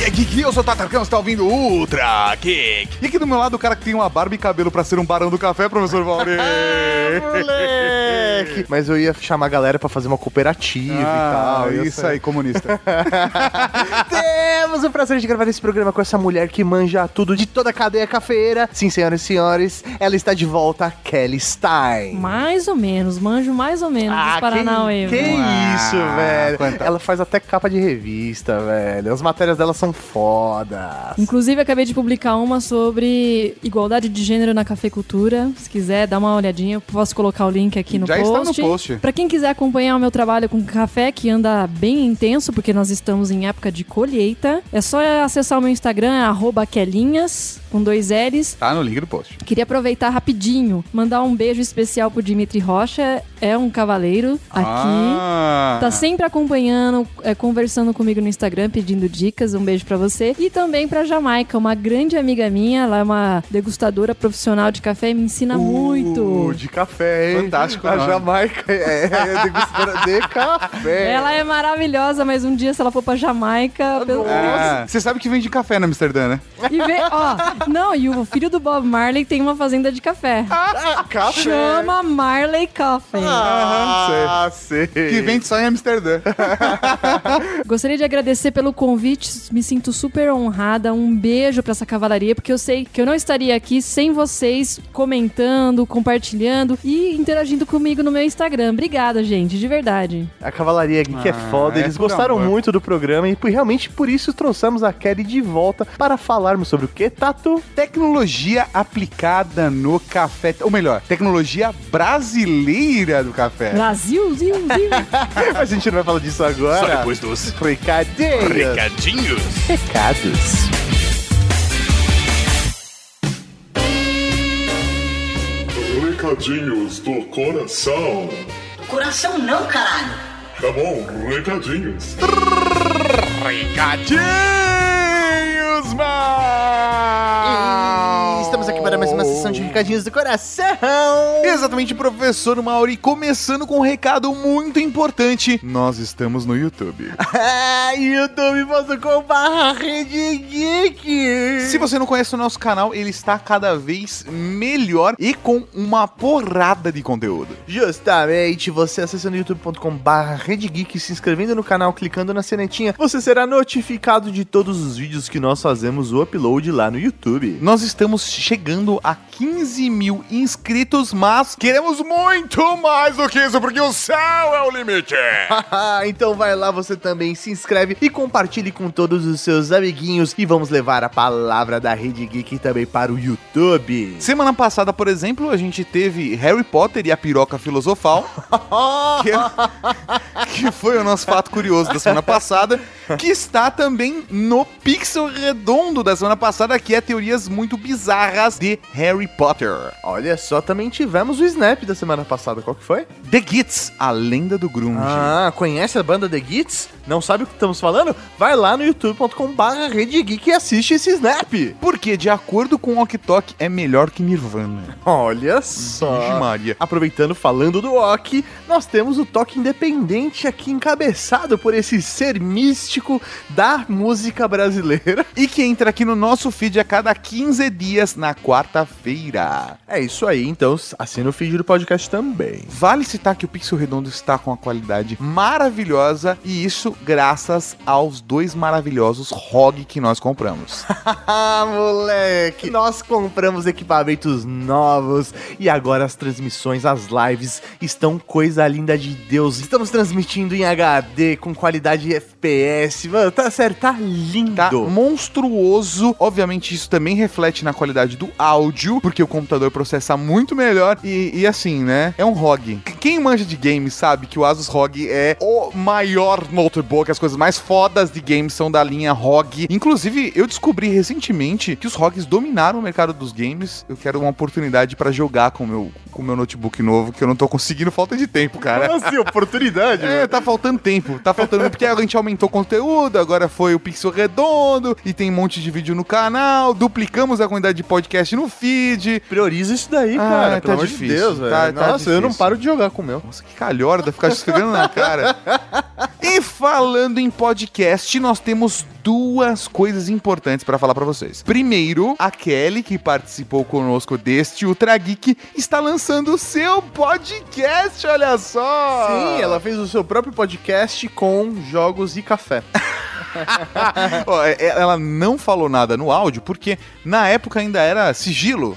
Cavalaria Geek, eu sou o Tatarcão, você tá ouvindo Ultra Geek. E aqui do meu lado o cara que tem uma barba e cabelo pra ser um barão do café, professor Valdir. Moleque! Mas eu ia chamar a galera pra fazer uma cooperativa e Ah, tal. ia isso aí, comunista. Temos o prazer de gravar esse programa com essa mulher que manja tudo de toda a cadeia cafeira. Sim, senhoras e senhores, ela está de volta, Kelly Stein. Mais ou menos, manjo mais ou menos dos Paranauê. Ah, que, que isso, Ah, velho. quanta- Ela faz até capa de revista, velho. As matérias dela são fodas. Inclusive, acabei de publicar uma sobre igualdade de gênero na cafeicultura. Se quiser, dá uma olhadinha. Eu posso colocar o link aqui no Já post. está no post. Pra quem quiser acompanhar o meu trabalho com café, que anda bem intenso, porque nós estamos em época de colheita, é só acessar o meu Instagram, é quelinhas, com dois L's. Tá no link do post. Queria aproveitar rapidinho, mandar um beijo especial pro Dimitri Rocha, é um cavaleiro aqui. Ah. Tá sempre acompanhando, é, conversando comigo no Instagram, pedindo dicas. Um beijo pra você. E também pra Jamaica, uma grande amiga minha. Ela é uma degustadora profissional de café e me ensina Uh, muito. de café, hein? Fantástico A nome. Jamaica é, é degustadora de café. Ela é maravilhosa, mas um dia, se ela for pra Jamaica. pelo- Ah, Você sabe que vende café na Amsterdã, né? E vê, ó, não, e o filho do Bob Marley tem uma fazenda de café. Ah, café. Chama Marley Coffee. Ah, sei. Que vende só em Amsterdã. Gostaria de agradecer pelo convite, me sinto super honrada. Um beijo pra essa cavalaria, porque eu sei que eu não estaria aqui sem vocês comentando, compartilhando e interagindo comigo no meu Instagram. Obrigada, gente, de verdade. A Cavalaria Geek é Ah, foda, é eles por gostaram amor. muito do programa e por- realmente por isso trouxemos a Kelly de volta para falarmos sobre o que, Tato? Tecnologia aplicada no café. Ou melhor, tecnologia brasileira do café. Brasil, Zil, Zil. Mas a gente não vai falar disso agora. Só depois dos Recadinhos. recadinhos. Recados. Recadinhos do coração. Coração não, caralho. Tá bom, recadinhos. Recadinhos, mal! Sessão de recadinhos do coração. Exatamente, professor Mauri. Começando com um recado muito importante. Nós estamos no YouTube. Ah, youtube.com.br Geek. Se você não conhece o nosso canal, ele está cada vez melhor e com uma porrada de conteúdo. Justamente, você acessando youtube.com.br Geek, se inscrevendo no canal, clicando na senetinha, você será notificado de todos os vídeos que nós fazemos o upload lá no YouTube. Nós estamos chegando a 15 mil inscritos, mas queremos muito mais do que isso, porque o céu é o limite. então vai lá, você também se inscreve e compartilhe com todos os seus amiguinhos e vamos levar a palavra da Rede Geek também para o YouTube. Semana passada, por exemplo, a gente teve Harry Potter e a piroca filosofal, que, é- que foi o nosso fato curioso da semana passada, que está também no Pixel Redondo da semana passada, que é teorias muito bizarras de Harry Potter. Olha só, também tivemos o Snap da semana passada, qual que foi? The Gits, a lenda do grunge. Ah, conhece a banda The Gits? Não sabe o que estamos falando? Vai lá no youtube.com.br Rede Geek e assiste esse Snap. Porque, de acordo com o Ok é melhor que Nirvana. Olha só. Maria. Aproveitando falando do Ok, nós temos o Toque Independente aqui encabeçado por esse ser místico da música brasileira. E que entra aqui no nosso feed a cada 15 dias na quarta-feira. É isso aí, então assina o feed do podcast também. Vale citar que o Pixel Redondo está com uma qualidade maravilhosa e isso graças aos dois maravilhosos ROG que nós compramos. Ah, moleque! Nós compramos equipamentos novos e agora as transmissões, as lives estão coisa linda de Deus. Estamos transmitindo em HD com qualidade FPS. Mano, tá sério, tá lindo. Tá monstruoso. Obviamente, isso também reflete na qualidade do áudio, porque o computador processa muito melhor. E, e assim, né? É um ROG. Quem manja de games sabe que o Asus ROG é o maior notebook. As coisas mais fodas de games são da linha ROG. Inclusive, eu descobri recentemente que os ROGs dominaram o mercado dos games. Eu quero uma oportunidade pra jogar com o meu, com o meu notebook novo, que eu não tô conseguindo, falta de tempo, cara. Como assim, oportunidade, É, tá faltando tempo. Tá faltando tempo porque a gente aumentou o conteúdo, agora foi o Pixel Redondo e tem um monte de vídeo no canal, duplicamos a quantidade de podcast no feed. Prioriza isso daí, Ah, cara. tá pelo amor de difícil. Deus, velho. Tá- tá Nossa, eu não difícil. paro de jogar nunca comeu. Nossa, que calhorda ficar esfregando na cara. E falando em podcast, nós temos duas coisas importantes para falar para vocês. Primeiro, a Kelly, que participou conosco deste Ultra Geek, está lançando o seu podcast, olha só! Sim, ela fez o seu próprio podcast com jogos e café. Ó, é- ela não falou nada no áudio porque na época ainda era sigilo.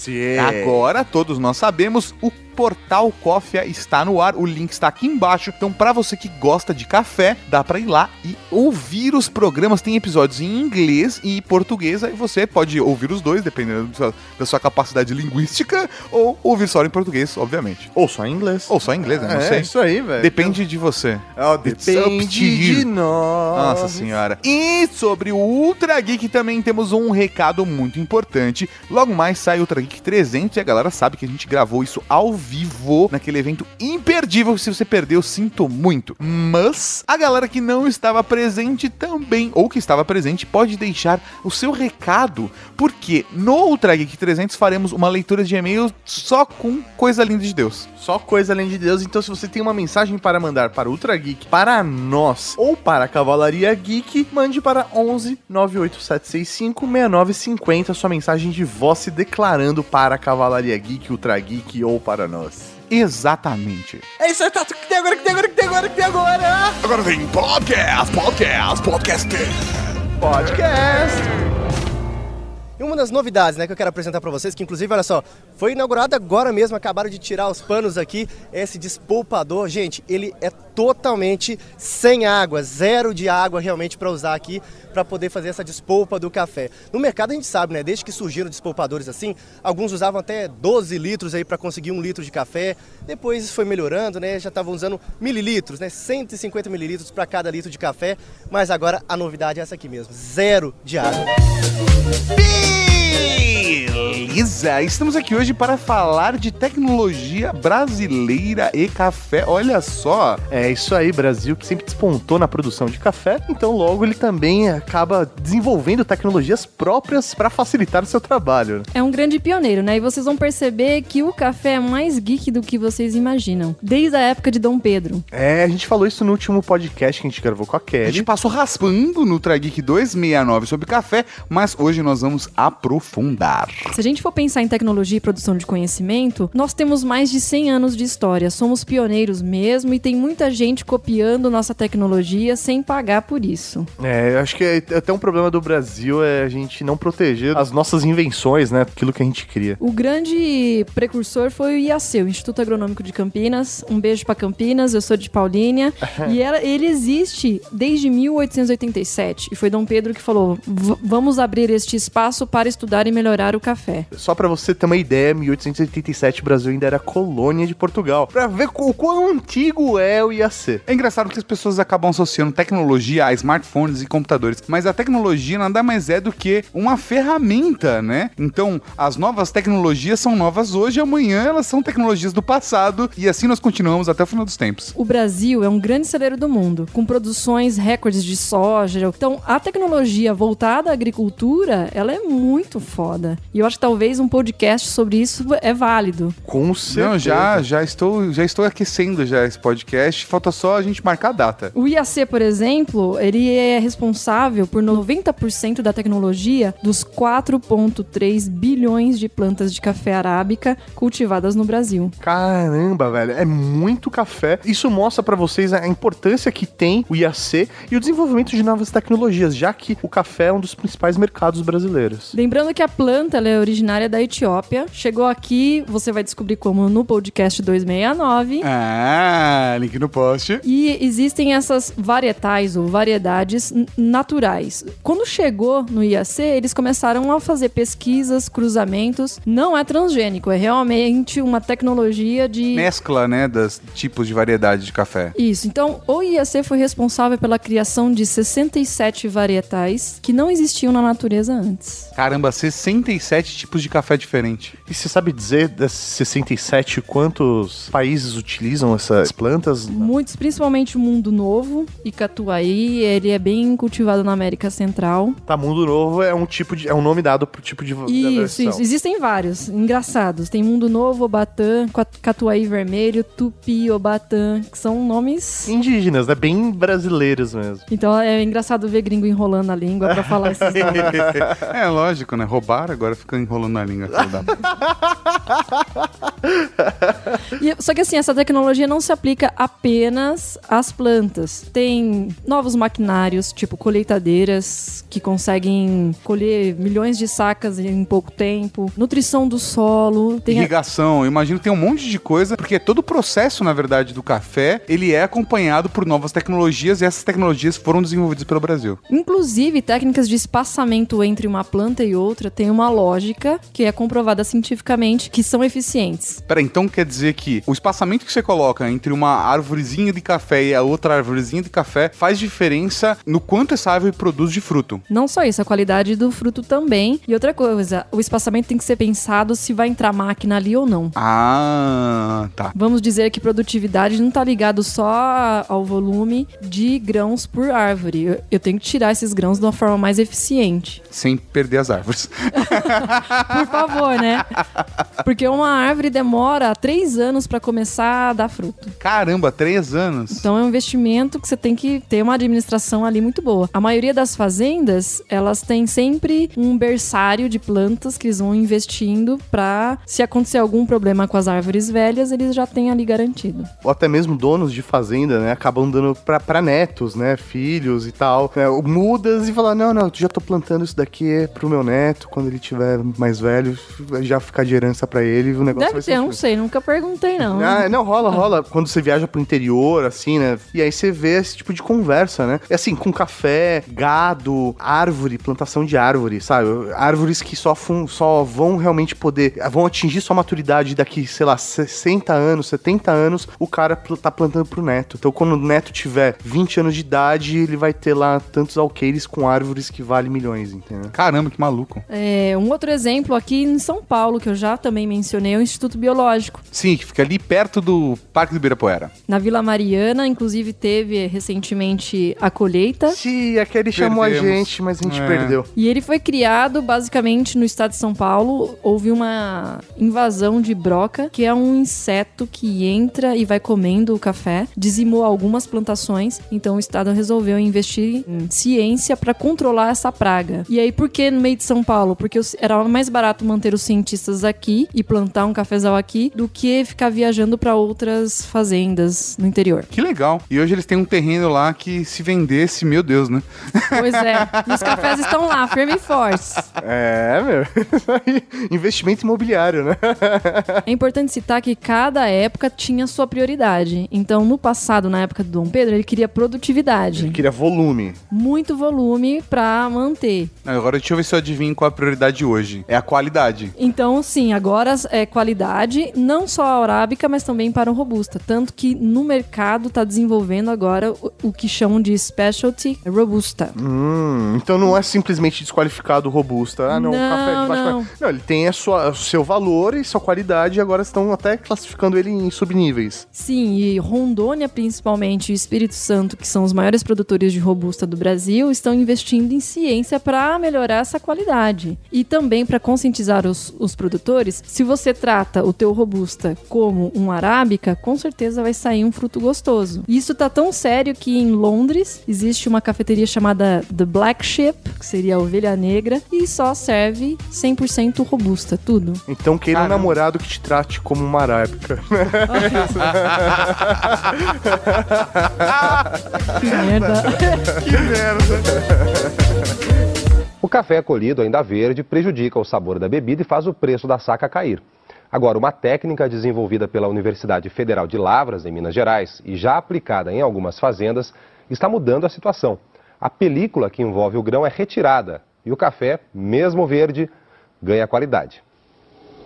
Sim. Agora todos nós sabemos, o portal Cofia está no ar, o link está aqui embaixo. Então, para você que gosta de café, dá para ir lá e ouvir os programas. Tem episódios em inglês e português, aí você pode ouvir os dois, dependendo da sua, da sua capacidade linguística, ou ouvir só em português, obviamente. Ou só em inglês. Ou só em inglês, né? Não é, sei. isso aí, velho. Depende de você. To depende de nós. Nossa senhora. E sobre o Ultra Geek também temos um recado muito importante. Logo mais sai o Ultra Geek 300 e a galera sabe que a gente gravou isso ao vivo naquele evento imperdível. Se você perdeu, sinto muito. Mas a galera que não estava presente também, ou que estava presente, pode deixar o seu recado, porque no Ultra Geek 300 faremos uma leitura de e-mails só com coisa linda de Deus. Só coisa além de Deus. Então, se você tem uma mensagem para mandar para Ultra Geek, para nós ou para a Cavalaria Geek, mande para 11 98765 6950 sua mensagem de voz se declarando para a Cavalaria Geek, Ultra Geek ou para nós. Exatamente. É isso aí, Tato. O que tem agora? O que tem agora? O que tem agora? O que tem agora? Agora vem podcast, podcast, podcast. Podcast. E uma das novidades né, que eu quero apresentar para vocês, que inclusive, olha só, foi inaugurado agora mesmo, acabaram de tirar os panos aqui, esse despolpador. Gente, ele é totalmente sem água, zero de água realmente para usar aqui, para poder fazer essa despolpa do café. No mercado a gente sabe, né, desde que surgiram despolpadores assim, alguns usavam até 12 litros aí para conseguir um litro de café, depois foi melhorando, né, já estavam usando mililitros, né, 150 mililitros para cada litro de café, mas agora a novidade é essa aqui mesmo, zero de água. Beleza! Estamos aqui hoje para falar de tecnologia brasileira e café. Olha só! É isso aí, Brasil, que sempre despontou na produção de café, então logo ele também acaba desenvolvendo tecnologias próprias para facilitar o seu trabalho. É um grande pioneiro, né? E vocês vão perceber que o café é mais geek do que vocês imaginam. Desde a época de Dom Pedro. É, a gente falou isso no último podcast que a gente gravou com a A Kelly. gente passou raspando no Trageek 269 sobre café, mas hoje nós vamos aprofundar. Se a gente for pensar em tecnologia e produção de conhecimento, nós temos mais de 100 anos de história. Somos pioneiros mesmo e tem muita gente copiando nossa tecnologia sem pagar por isso. É, eu acho que é até um problema do Brasil é a gente não proteger as nossas invenções, né? Aquilo que a gente cria. O grande precursor foi o IAC, o Instituto Agronômico de Campinas. Um beijo pra Campinas, eu sou de Paulínia. e ela- ele existe desde 1887. E foi Dom Pedro que falou: "V- vamos abrir este espaço para estudar e melhorar o café. Só pra você ter uma ideia, 1887 o Brasil ainda era colônia de Portugal. Pra ver o quão antigo é o IAC. É engraçado que as pessoas acabam associando tecnologia a smartphones e computadores, mas a tecnologia nada mais é do que uma ferramenta, né? Então, as novas tecnologias são novas hoje, amanhã elas são tecnologias do passado, e assim nós continuamos até o final dos tempos. O Brasil é um grande celeiro do mundo, com produções recordes de soja. Então, a tecnologia voltada à agricultura, ela é muito foda. E eu acho que talvez um podcast sobre isso é válido. Com certeza. Não, já, já estou, já estou aquecendo já esse podcast, falta só a gente marcar a data. O IAC, por exemplo, ele é responsável por 90% da tecnologia dos 4,3 bilhões de plantas de café arábica cultivadas no Brasil. Caramba, velho, é muito café. Isso mostra pra vocês a importância que tem o IAC e o desenvolvimento de novas tecnologias, já que o café é um dos principais mercados brasileiros. Lembrando que a planta é originária da Etiópia. Chegou aqui, você vai descobrir como no podcast 269. Ah, link no post. E existem essas varietais ou variedades naturais. Quando chegou no IAC, eles começaram a fazer pesquisas, cruzamentos. Não é transgênico, é realmente uma tecnologia de. Mescla, né, dos tipos de variedade de café. Isso. Então, o IAC foi responsável pela criação de 67 varietais que não existiam na natureza antes. Caramba, 67 tipos de café diferentes. E você sabe dizer, desses 67, quantos países utilizam essas plantas? Muitos, principalmente o Mundo Novo e Catuaí, ele é bem cultivado na América Central. Tá, Mundo Novo é um tipo de. é um nome dado pro tipo de Isso, isso. Existem vários, engraçados. Tem Mundo Novo, Obatã, Cat- Catuaí Vermelho, Tupi, Obatã, que são nomes... Indígenas, né? Bem brasileiros mesmo. Então é engraçado ver gringo enrolando a língua pra falar esses nomes. É lógico, né? Roubaram, agora fica enrolando na língua. E- só que assim, essa tecnologia não se aplica apenas às plantas. Tem novos maquinários, tipo colheitadeiras, que conseguem colher milhões de sacas em pouco tempo. Nutrição do solo. Tem a- Irrigação, eu imagino que tem um monte de coisa, porque todo o processo, na verdade, do café, ele é acompanhado por novas tecnologias e essas tecnologias foram desenvolvidas pelo Brasil. Inclusive, técnicas de espaçamento entre uma planta e outra têm uma lógica que é comprovada cientificamente que são eficientes. Pera, então quer dizer que o espaçamento que você coloca entre uma árvorezinha de café e a outra árvorezinha de café faz diferença no quanto essa árvore produz de fruto. Não só isso, a qualidade do fruto também. E outra coisa, o espaçamento tem que ser pensado se vai entrar máquina ali ou não. Ah, tá. Vamos dizer que produtividade não está ligado só ao volume de grãos por árvore. Eu tenho que tirar esses grãos de uma forma mais eficiente. Sem perder as árvores. Por favor, né? Porque uma árvore demora três anos para começar a dar fruto. Caramba, três anos. Então é um investimento que você tem que ter uma administração ali muito boa. A maioria das fazendas, elas têm sempre um berçário de plantas que eles vão investindo para se acontecer algum problema com as árvores velhas, eles já têm ali garantido. Ou até mesmo donos de fazenda, né? Acabam dando pra, pra netos, né? Filhos e tal. né, mudas e falar: não, não, eu já tô plantando isso daqui pro meu neto. Quando ele tiver mais velho, já ficar de herança pra ele. O negócio Deve vai ter, eu não sei, nunca perguntei não. Ah, não, rola, rola. Quando você viaja pro interior, assim, né? E aí você vê esse tipo de conversa, né? É assim, com café, gado, árvore, plantação de árvore, sabe? Árvores que só, fun- só vão realmente poder, vão atingir sua maturidade daqui, sei lá, 60 anos, 70 anos, o cara pl- tá plantando pro neto. Então, quando o neto tiver 20 anos de idade, ele vai ter lá tantos alqueires com árvores que valem milhões, entendeu? Caramba, que maluco. É, um outro exemplo aqui em São Paulo, que eu já também mencionei, é o Instituto Biológico. Sim, que fica ali perto do Parque do Ibirapuera. Na Vila Mariana, inclusive, teve recentemente a colheita. Sim, aquele chamou a Perdemos. gente, mas a gente É. perdeu. E ele foi criado basicamente no estado de São Paulo. Houve uma invasão de broca, que é um inseto que entra e vai comendo o café, dizimou algumas plantações. Então o estado resolveu investir em ciência para controlar essa praga. E aí por que no meio de São Paulo? Porque os- era mais barato manter os cientistas aqui e plantar um cafezal aqui do que ficar viajando para outras fazendas no interior. Que legal. E hoje eles têm um terreno lá que se vendesse, meu Deus, né? Pois é, e os cafés estão lá, firme e fortes. É, meu. Investimento imobiliário, né? É importante citar que cada época tinha sua prioridade. Então, no passado, na época do Dom Pedro, ele queria produtividade, Queria volume. muito volume pra manter. Agora deixa eu ver se eu adivinho qual é a prioridade hoje. É a qualidade. Então, sim, agora é qualidade, não só a arábica, mas também para o robusta. Tanto que no mercado está desenvolvendo agora o, o que chamam de specialty robusta. Hum, então não é simplesmente desqualificado o robusta. Ah, não, o Não, café de baixo não. qualidade. Não, ele tem a sua, o seu valor e sua qualidade e agora estão até classificando ele em subníveis. Sim, e Rondônia, principalmente, e Espírito Santo, que são os maiores produtores de robusta do Brasil, estão investindo em ciência para melhorar essa qualidade. E também para conscientizar os, os produtores, se você trata o teu robusta como um arábica, com certeza vai sair um fruto gostoso. E Isso tá tão sério que em Londres existe uma cafeteria chamada The Black Ship, que seria a ovelha negra, e só serve 100% robusta, tudo. Então queira um namorado que te trate como uma arábica. Que merda. O café colhido ainda verde prejudica o sabor da bebida e faz o preço da saca cair. Agora, uma técnica desenvolvida pela Universidade Federal de Lavras, em Minas Gerais, e já aplicada em algumas fazendas, está mudando a situação. A película que envolve o grão é retirada e o café, mesmo verde, ganha qualidade.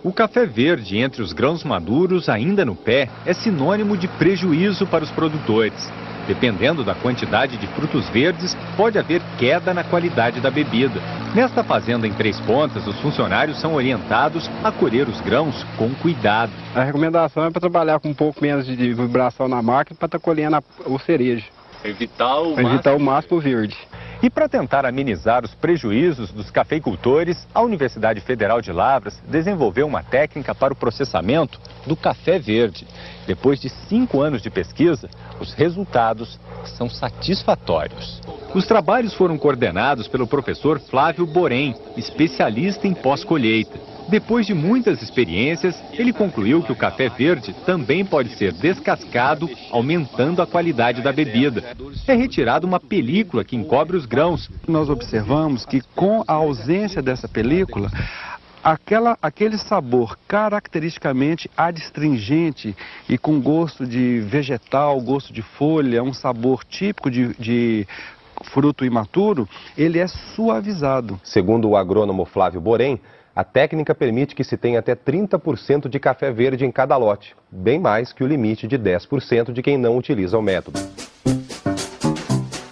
O café verde entre os grãos maduros, ainda no pé, é sinônimo de prejuízo para os produtores. Dependendo da quantidade de frutos verdes, pode haver queda na qualidade da bebida. Nesta fazenda em Três Pontas, os funcionários são orientados a colher os grãos com cuidado. A recomendação é para trabalhar com um pouco menos de vibração na máquina para estar colhendo a, o cerejo. Evitar o, evitar o máximo verde. E para tentar amenizar os prejuízos dos cafeicultores, a Universidade Federal de Lavras desenvolveu uma técnica para o processamento do café verde. Depois de cinco anos de pesquisa, os resultados são satisfatórios. Os trabalhos foram coordenados pelo professor Flávio Borém, especialista em pós-colheita. Depois de muitas experiências, ele concluiu que o café verde também pode ser descascado, aumentando a qualidade da bebida. É retirada uma película que encobre os grãos. Nós observamos que com a ausência dessa película, aquela, aquele sabor caracteristicamente adstringente e com gosto de vegetal, gosto de folha, um sabor típico de, de fruto imaturo, ele é suavizado. Segundo o agrônomo Flávio Borém, a técnica permite que se tenha até 30% de café verde em cada lote, bem mais que o limite de 10% de quem não utiliza o método.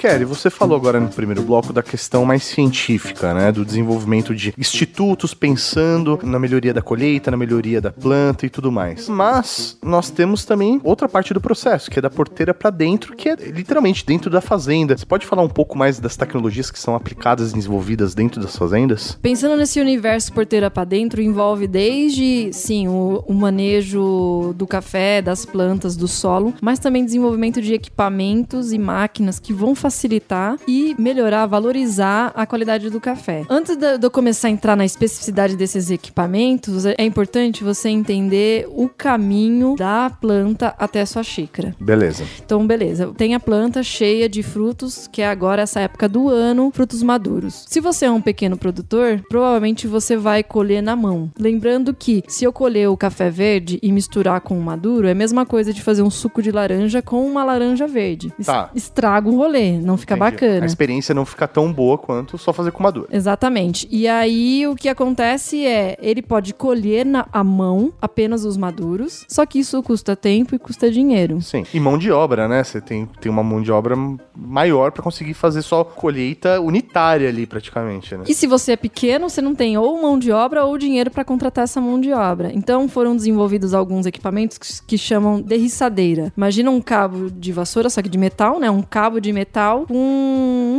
Kelly, você falou agora no primeiro bloco da questão mais científica, né? Do desenvolvimento de institutos pensando na melhoria da colheita, na melhoria da planta e tudo mais. Mas nós temos também outra parte do processo, que é da porteira para dentro, que é literalmente dentro da fazenda. Você pode falar um pouco mais das tecnologias que são aplicadas e desenvolvidas dentro das fazendas? Pensando nesse universo porteira para dentro, envolve desde, sim, o, o manejo do café, das plantas, do solo, mas também desenvolvimento de equipamentos e máquinas que vão facilitar facilitar e melhorar, valorizar a qualidade do café. Antes de eu começar a entrar na especificidade desses equipamentos, é importante você entender o caminho da planta até a sua xícara. Beleza. Então, beleza. Tem a planta cheia de frutos, que é agora essa época do ano, frutos maduros. Se você é um pequeno produtor, provavelmente você vai colher na mão. Lembrando que se eu colher o café verde e misturar com o maduro, é a mesma coisa de fazer um suco de laranja com uma laranja verde. Tá. Estraga o rolê não fica Entendi. bacana. A experiência não fica tão boa quanto só fazer com madura. Exatamente. E aí o que acontece é, ele pode colher na a mão apenas os maduros, só que isso custa tempo e custa dinheiro. Sim. E mão de obra, né? Você tem, tem uma mão de obra maior para conseguir fazer só colheita unitária ali praticamente, né? E se você é pequeno, você não tem ou mão de obra ou dinheiro para contratar essa mão de obra. Então foram desenvolvidos alguns equipamentos que, que chamam derriçadeira. Imagina um cabo de vassoura, só que de metal, né? Um cabo de metal com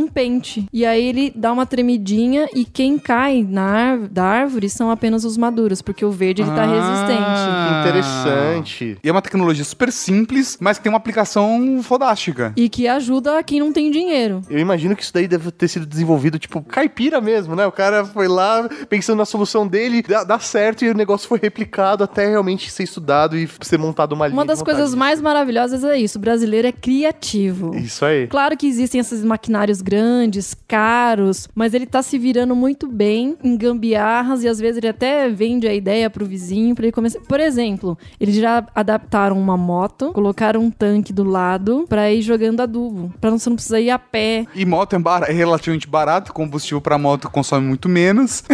um pente. E aí ele dá uma tremidinha e quem cai na da árvore são apenas os maduros, porque o verde ele tá Ah. resistente. Interessante. E é uma tecnologia super simples, mas que tem uma aplicação fodástica. E que ajuda quem não tem dinheiro. Eu imagino que isso daí deve ter sido desenvolvido, tipo, caipira mesmo, né? O cara foi lá pensando na solução dele, dá, dá certo e o negócio foi replicado até realmente ser estudado e ser montado uma linha. Uma das coisas mais maravilhosas é isso. O brasileiro é criativo. Isso aí. Claro que existem esses maquinários grandes, caros, mas ele tá se virando muito bem em gambiarras e às vezes ele até vende a ideia pro vizinho para ele começar. Por exemplo, eles já adaptaram uma moto, colocaram um tanque do lado para ir jogando adubo, para você não precisar ir a pé. E moto é, bar- é relativamente barato, combustível pra moto consome muito menos.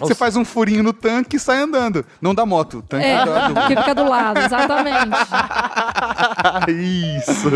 Você faz um furinho no tanque e sai andando. Não da moto, tanque É, do adubo. porque fica do lado, exatamente. Isso.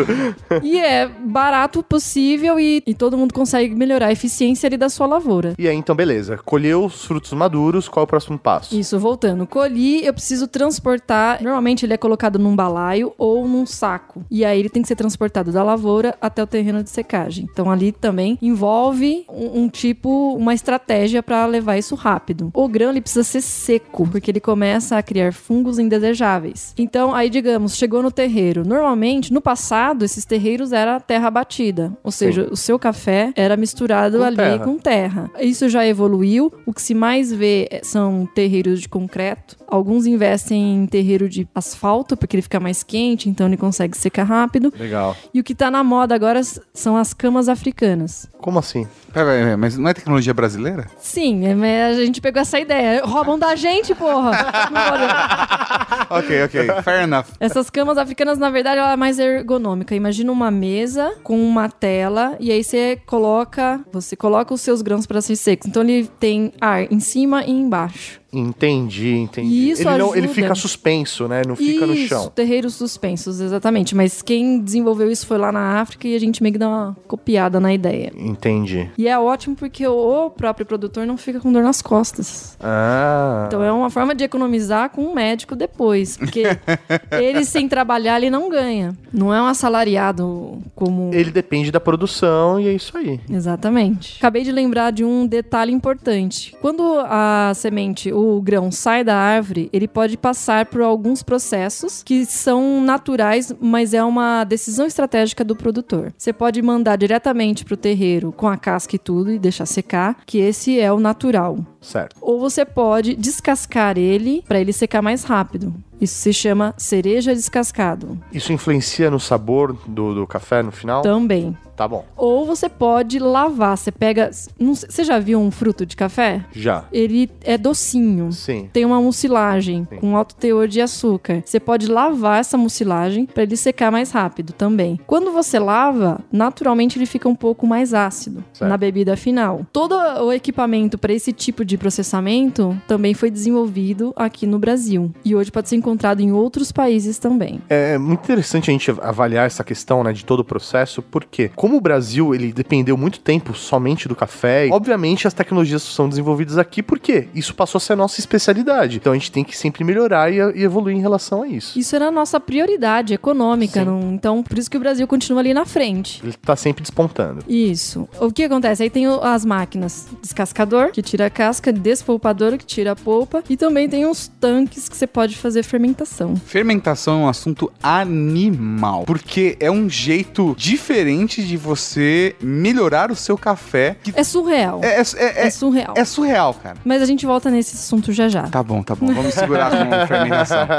E é barato possível e, e todo mundo consegue melhorar a eficiência ali da sua lavoura. E aí, então, beleza. Colheu os frutos maduros, qual é o próximo passo? Isso, voltando. Colhi, eu preciso transportar. Normalmente ele é colocado num balaio ou num saco. E aí ele tem que ser transportado da lavoura até o terreno de secagem. Então ali também envolve um, um tipo, uma estratégia para levar isso rápido. O grão ele precisa ser seco, porque ele começa a criar fungos indesejáveis. Então, aí digamos, chegou no terreiro. Normalmente, no passado, esses terreiros era terra batida, ou seja, o seu café era misturado Com ali terra. com terra. Isso já evoluiu. O que se mais vê são terreiros de concreto. Alguns investem em terreiro de asfalto, porque ele fica mais quente, então ele consegue secar rápido. Legal. E o que tá na moda agora são as camas africanas. Como assim? Pera, pera, mas não é tecnologia brasileira? Sim, é, mas a gente pegou essa ideia. Roubam da gente, porra! Ok, ok. Fair enough. Essas camas africanas, na verdade, ela é mais ergonômica. Imagina uma mesa com uma tela e aí você coloca, você coloca os seus grãos para ser secos. Então ele tem ar em cima e embaixo. Entendi, entendi. E isso ele, não, ele fica suspenso, né? Não fica no Isso, chão. terreiros suspensos, exatamente. Mas quem desenvolveu isso foi lá na África e a gente meio que dá uma copiada na ideia. Entendi. E é ótimo porque o próprio produtor não fica com dor nas costas. Ah. Então é uma forma de economizar com um médico depois. Porque ele sem trabalhar, ele não ganha. Não é um assalariado como. Ele depende da produção e é isso aí. Exatamente. Acabei de lembrar de um detalhe importante. Quando a semente, o grão sai da árvore, ele pode passar por alguns processos que são naturais, mas é uma decisão estratégica do produtor. Você pode mandar diretamente pro terreiro com a casca e tudo e deixar secar, que esse é o natural. Certo. Ou você pode descascar ele para ele secar mais rápido. Isso se chama cereja descascado. Isso influencia no sabor do, do café no final? Também. Tá bom. Ou você pode lavar. Você pega. não você já viu um fruto de café? Já. Ele é docinho. Sim. Tem uma mucilagem Sim. com alto teor de açúcar. Você pode lavar essa mucilagem para ele secar mais rápido também. Quando você lava, naturalmente ele fica um pouco mais ácido Certo. na bebida final. Todo o equipamento para esse tipo de processamento também foi desenvolvido aqui no Brasil e hoje pode ser encontrado em outros países também. É muito interessante a gente avaliar essa questão, né, de todo o processo, porque como o Brasil, ele dependeu muito tempo somente do café, obviamente as tecnologias são desenvolvidas aqui porque isso passou a ser a nossa especialidade. Então a gente tem que sempre melhorar e, e evoluir em relação a isso. Isso era a nossa prioridade econômica, não- então por isso que o Brasil continua ali na frente. Ele tá sempre despontando. Isso. O que acontece? Aí tem as máquinas descascador, que tira a casca, despolpador, que tira a polpa, e também tem os tanques que você pode fazer fermentação. Fermentação é um assunto animal, porque é um jeito diferente de você melhorar o seu café. É surreal. É, é, é, É é, surreal. é surreal, cara. Mas a gente volta nesse assunto já já. Tá bom, tá bom. Vamos segurar com fermentação.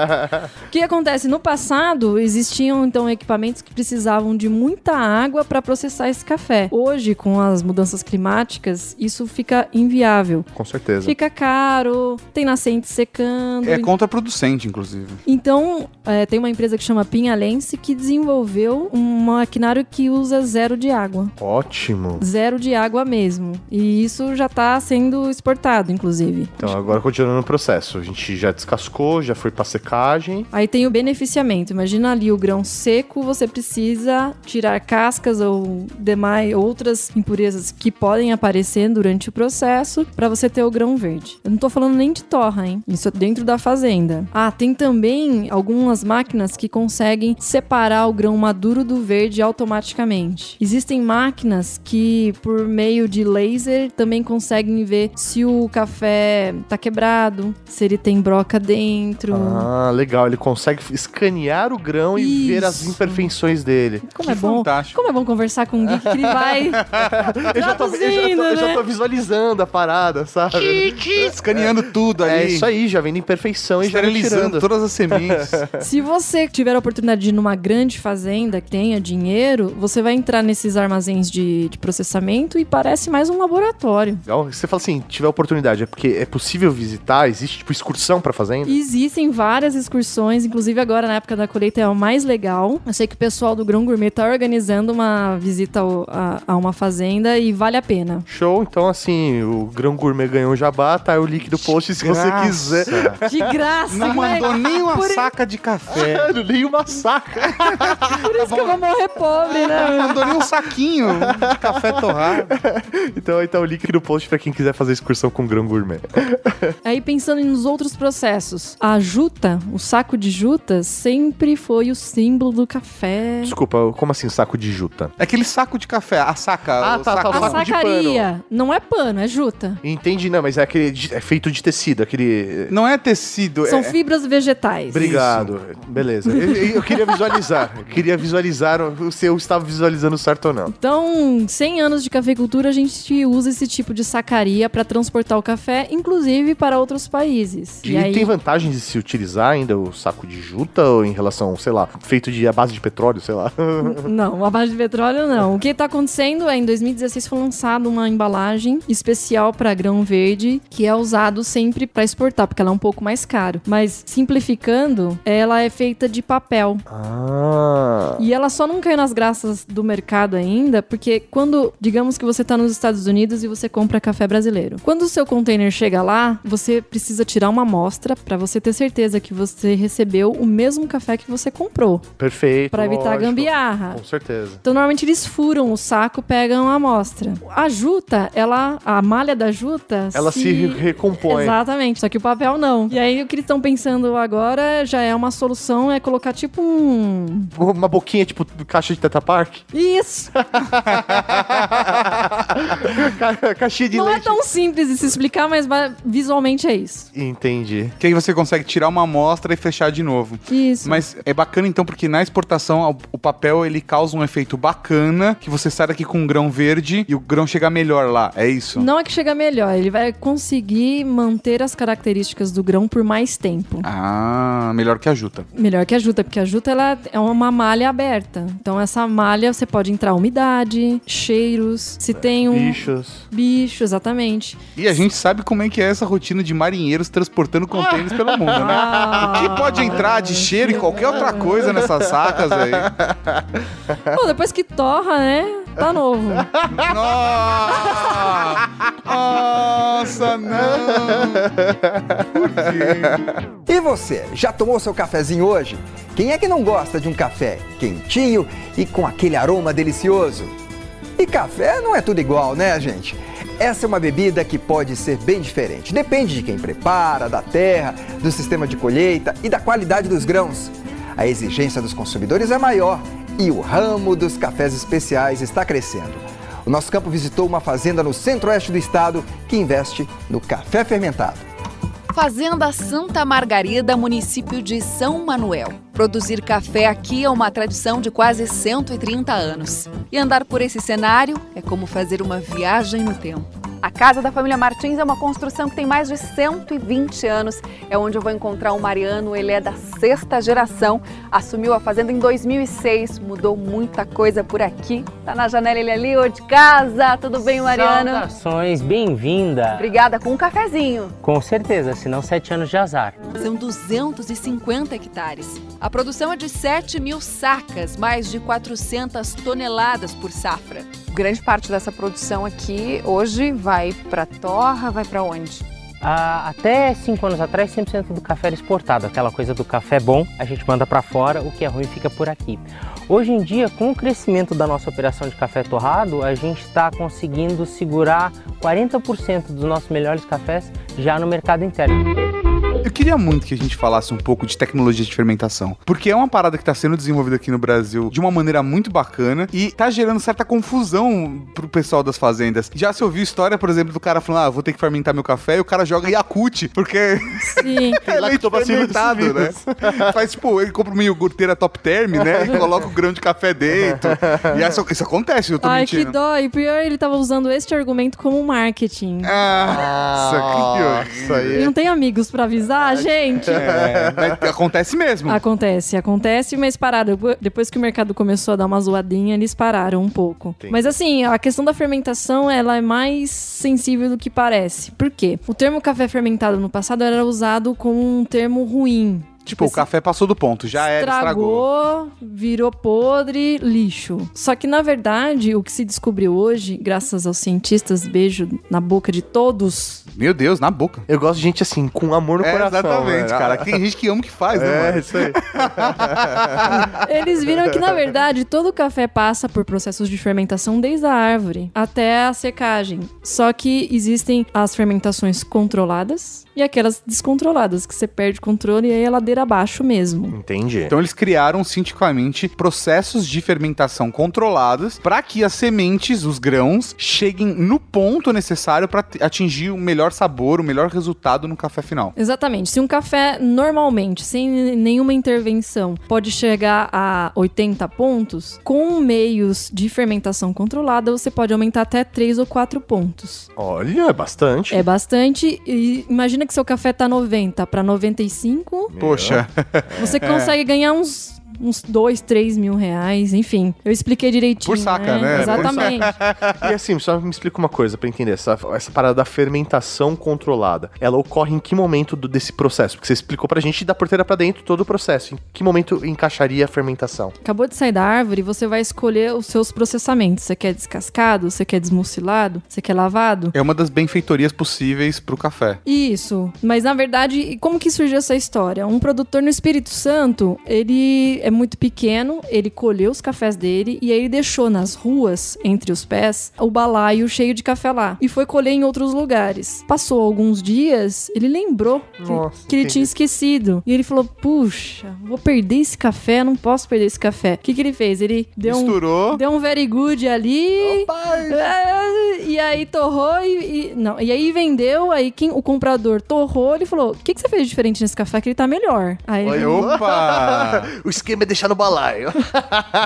O que acontece? No passado, existiam então equipamentos que precisavam de muita água para processar esse café. Hoje, com as mudanças climáticas, isso fica inviável. Certeza. Fica caro, tem nascente secando. É contraproducente, inclusive. Então, é, tem uma empresa que chama Pinhalense que desenvolveu um maquinário que usa zero de água. Ótimo. Zero de água mesmo. E isso já está sendo exportado, inclusive. Então agora continuando o processo. A gente já descascou, já foi pra secagem. Aí tem o beneficiamento. Imagina ali o grão seco, você precisa tirar cascas ou demais outras impurezas que podem aparecer durante o processo para você ter o grão verde. Eu não tô falando nem de torra, hein? Isso é dentro da fazenda. Ah, tem também algumas máquinas que conseguem separar o grão maduro do verde automaticamente. Existem máquinas que por meio de laser também conseguem ver se o café tá quebrado, se ele tem broca dentro. Ah, legal. Ele consegue escanear o grão e ver as Isso. imperfeições dele. Como Que é bom. fantástico. Como é bom conversar com um geek que ele vai. Eu já, tô, eu, já tô, já né? tô visualizando a parada, sabe? Escaneando tudo ali. É isso aí, já vem na imperfeição e já tirando. todas as sementes. Se você tiver a oportunidade de ir numa grande fazenda que tenha dinheiro, você vai entrar nesses armazéns de, de processamento e parece mais um laboratório. Legal. Você fala assim, tiver oportunidade, é porque é possível visitar? Existe, tipo, excursão pra fazenda? Existem várias excursões, inclusive agora na época da colheita é o mais legal. Eu sei que o pessoal do Grão Gourmet tá organizando uma visita ao- a, a uma fazenda e vale a pena. Show, então assim, o Grão Gourmet ganhou um jabá, tá aí o link do post se você Graça. quiser. De graça, Não mas mandou nem uma por, saca de café. Nem uma saca. por isso que eu vou morrer pobre, Não né? mandou nem um saquinho de café torrado. então aí tá o link no post pra quem quiser fazer excursão com o Grão Gourmet. Aí pensando nos outros processos, a juta, o saco de juta, sempre foi o símbolo do café. Desculpa, como assim saco de juta? É aquele saco de café, a saca. Ah, o tá, tá, saco- o A saco de sacaria não é pano, é juta. Entendi, não, mas é aquele de- é feito de tecido, aquele Não é tecido, São é... fibras vegetais. Obrigado. Beleza. Eu, eu queria visualizar. Eu queria visualizar se eu estava visualizando certo ou não. Então, 100 anos de cafeicultura, a gente usa esse tipo de sacaria para transportar o café, inclusive para outros países. E, tem vantagem de se utilizar ainda o saco de juta ou em relação, sei lá, feito de a base de petróleo, sei lá. Não, a base de petróleo não. O que tá acontecendo é, em 2016 foi lançada uma embalagem especial para grão verde, que é usado sempre para exportar, porque ela é um pouco mais caro. Mas simplificando, ela é feita de papel. Ah. E ela só não caiu nas graças do mercado ainda, porque quando, digamos que você tá nos Estados Unidos e você compra café brasileiro. Quando o seu container chega lá, você precisa tirar uma amostra para você ter certeza que você recebeu o mesmo café que você comprou, Perfeito. para evitar lógico. gambiarra. Com certeza. Então, normalmente eles furam o saco, pegam a amostra. A juta, ela, a malha da juta, Ela se, recompõe. Exatamente, só que o papel não. E aí o que eles estão pensando agora já é uma solução, é colocar tipo um. Uma boquinha, tipo, caixa de Teta Park. Isso! Ca- Caixinha de não é leite. tão simples de se explicar, mas visualmente é isso. Entendi. Que aí você consegue tirar uma amostra e fechar de novo. Isso. Mas é bacana então porque na exportação o- o papel ele causa um efeito bacana que você sai daqui com um grão verde e o grão chega melhor lá, é isso? Não é que chega melhor, ele vai conseguir manter as características do grão por mais tempo. Ah, melhor que a juta. Melhor que a juta, porque a juta ela é uma malha aberta. Então essa malha você pode entrar umidade, cheiros, se tem um Bichos. bicho, exatamente. E a gente sabe como é que é essa rotina de marinheiros transportando contêineres pelo mundo, né? Ah. O que pode entrar de cheiro e qualquer outra coisa nessas sacas aí? Pô, depois que torra, né? Tá novo. Nossa! Nossa, não! E você, já tomou seu cafezinho hoje? Quem é que não gosta de um café quentinho e com aquele aroma delicioso? E café não é tudo igual, né, gente? Essa é uma bebida que pode ser bem diferente. Depende de quem prepara, da terra, do sistema de colheita e da qualidade dos grãos. A exigência dos consumidores é maior e o ramo dos cafés especiais está crescendo. O nosso campo visitou uma fazenda no centro-oeste do estado que investe no café fermentado. Fazenda Santa Margarida, município de São Manuel. Produzir café aqui é uma tradição de quase 130 anos. E andar por esse cenário é como fazer uma viagem no tempo. A casa da família Martins é uma construção que tem mais de 120 anos. É onde eu vou encontrar o Mariano, ele é da sexta geração, assumiu a fazenda em 2006, mudou muita coisa por aqui. Tá na janela ele ali, ô de casa. Tudo bem, Mariano? Saudações, bem-vinda. Obrigada, com um cafezinho. Com certeza, senão sete anos de azar. São 250 hectares. A produção é de 7 mil sacas, mais de 400 toneladas por safra. Grande parte dessa produção aqui hoje vai para torra, vai para onde? Ah, até cinco anos atrás, 100% do café era exportado. Aquela coisa do café bom, a gente manda para fora, o que é ruim fica por aqui. Hoje em dia, com o crescimento da nossa operação de café torrado, a gente está conseguindo segurar 40% dos nossos melhores cafés já no mercado interno. Eu queria muito que a gente falasse um pouco de tecnologia de fermentação, porque é uma parada que está sendo desenvolvida aqui no Brasil de uma maneira muito bacana e tá gerando certa confusão pro pessoal das fazendas. Já se ouviu história, por exemplo, do cara falando: "Ah, vou ter que fermentar meu café", e o cara joga Yakult, porque Sim. é leite fermentado, né? Faz tipo, ele compra uma iogurteira top term, né? E coloca o grão de café dentro. E essa- isso acontece, eu tô Ai, mentindo. que dó. E pior, ele tava usando este argumento como marketing. Nossa, que Nossa, E não tem amigos pra avisar, gente? É, acontece mesmo. Acontece, acontece, mas pararam. Depois que o mercado começou a dar uma zoadinha, eles pararam um pouco. Entendi. Mas assim, a questão da fermentação, ela é mais sensível do que parece. Por quê? O termo café fermentado no passado era usado como um termo ruim. Tipo, o café passou do ponto, já era, estragou. Estragou, virou podre, lixo. Só que, na verdade, o que se descobriu hoje, graças aos cientistas, beijo na boca de todos, Meu Deus, na boca. Eu gosto de gente assim, com amor no É, coração. exatamente, cara. Tem gente que ama o que faz, né, É, isso aí. Eles viram que, na verdade, todo o café passa por processos de fermentação desde a árvore até a secagem. Só que existem as fermentações controladas e aquelas descontroladas, que você perde o controle e aí é ladeira abaixo mesmo. Entendi. Então eles criaram cientificamente processos de fermentação controlados para que as sementes, os grãos, cheguem no ponto necessário para atingir o melhor sabor, o melhor resultado no café final. Exatamente. Se um café normalmente, sem nenhuma intervenção, pode chegar a 80 pontos, com meios de fermentação controlada, você pode aumentar até 3 ou 4 pontos. Olha, é bastante. É bastante. E imagina que seu café tá 90 para 95, Poxa, você consegue ganhar uns uns 2, 3 mil reais, enfim. Eu expliquei direitinho. Por saca, né? Exatamente. e assim, só me explica uma coisa pra entender. Essa, essa parada da fermentação controlada, ela ocorre em que momento do- desse processo? Porque você explicou pra gente da porteira pra dentro todo o processo. Em que momento encaixaria a fermentação? Acabou de sair da árvore, você vai escolher os seus processamentos. Você quer descascado? Você quer desmucilado? Você quer lavado? É uma das benfeitorias possíveis pro café. Isso. Mas na verdade, como que surgiu essa história? Um produtor no Espírito Santo, ele é muito pequeno, ele colheu os cafés dele e aí ele deixou nas ruas, entre os pés, o balaio cheio de café lá. E foi colher em outros lugares. Passou alguns dias, ele lembrou que- Nossa, que, ele tinha esquecido. E ele falou: Puxa, vou perder esse café, não posso perder esse café. O que, que ele fez? Ele deu Misturou. um. Deu um very good ali. E aí torrou e, e- Não, e aí vendeu, aí quem, o comprador torrou, ele falou: O que, que você fez diferente nesse café? Que ele tá melhor. Aí ele- Opa! o esquema é deixar no balaio.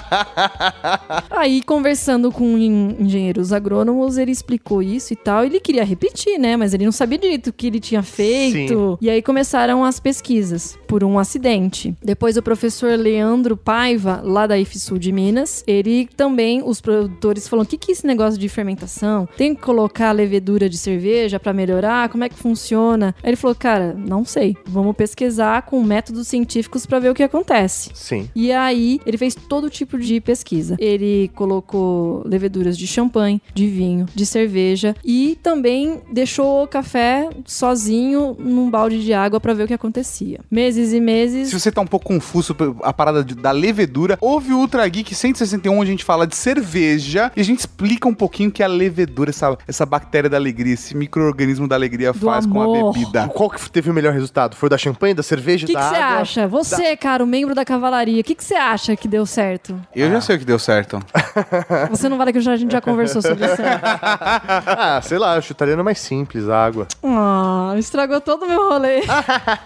Aí, conversando com en- engenheiros agrônomos, ele explicou isso e tal. Ele queria repetir, né? Mas ele não sabia direito o que ele tinha feito. Sim. E aí começaram as pesquisas por um acidente. Depois, o professor Leandro Paiva, lá da IFSU de Minas, ele também, os produtores falaram: o que, que é esse negócio de fermentação? Tem que colocar levedura de cerveja pra melhorar? Como é que funciona? Aí ele falou: cara, não sei. Vamos pesquisar com métodos científicos pra ver o que acontece. Sim. E aí, ele fez todo tipo de pesquisa. Ele colocou leveduras de champanhe, de vinho, de cerveja e também deixou o café sozinho num balde de água pra ver o que acontecia. Meses e meses. Se você tá um pouco confuso a parada de- da levedura, houve o Ultra Geek 161 onde a gente fala de cerveja e a gente explica um pouquinho o que a levedura, essa, essa bactéria da alegria, esse micro-organismo da alegria faz com a amor. bebida. Qual que teve o melhor resultado? Foi o da champanhe, da cerveja, O que da que você água? acha? Você, cara, o membro da cavalaria, o que que você acha que deu certo? Eu já sei o que deu certo. Você não vale que a gente já conversou sobre isso. ah, sei lá, eu chutaria no mais simples, água. Ah, estragou todo o meu rolê.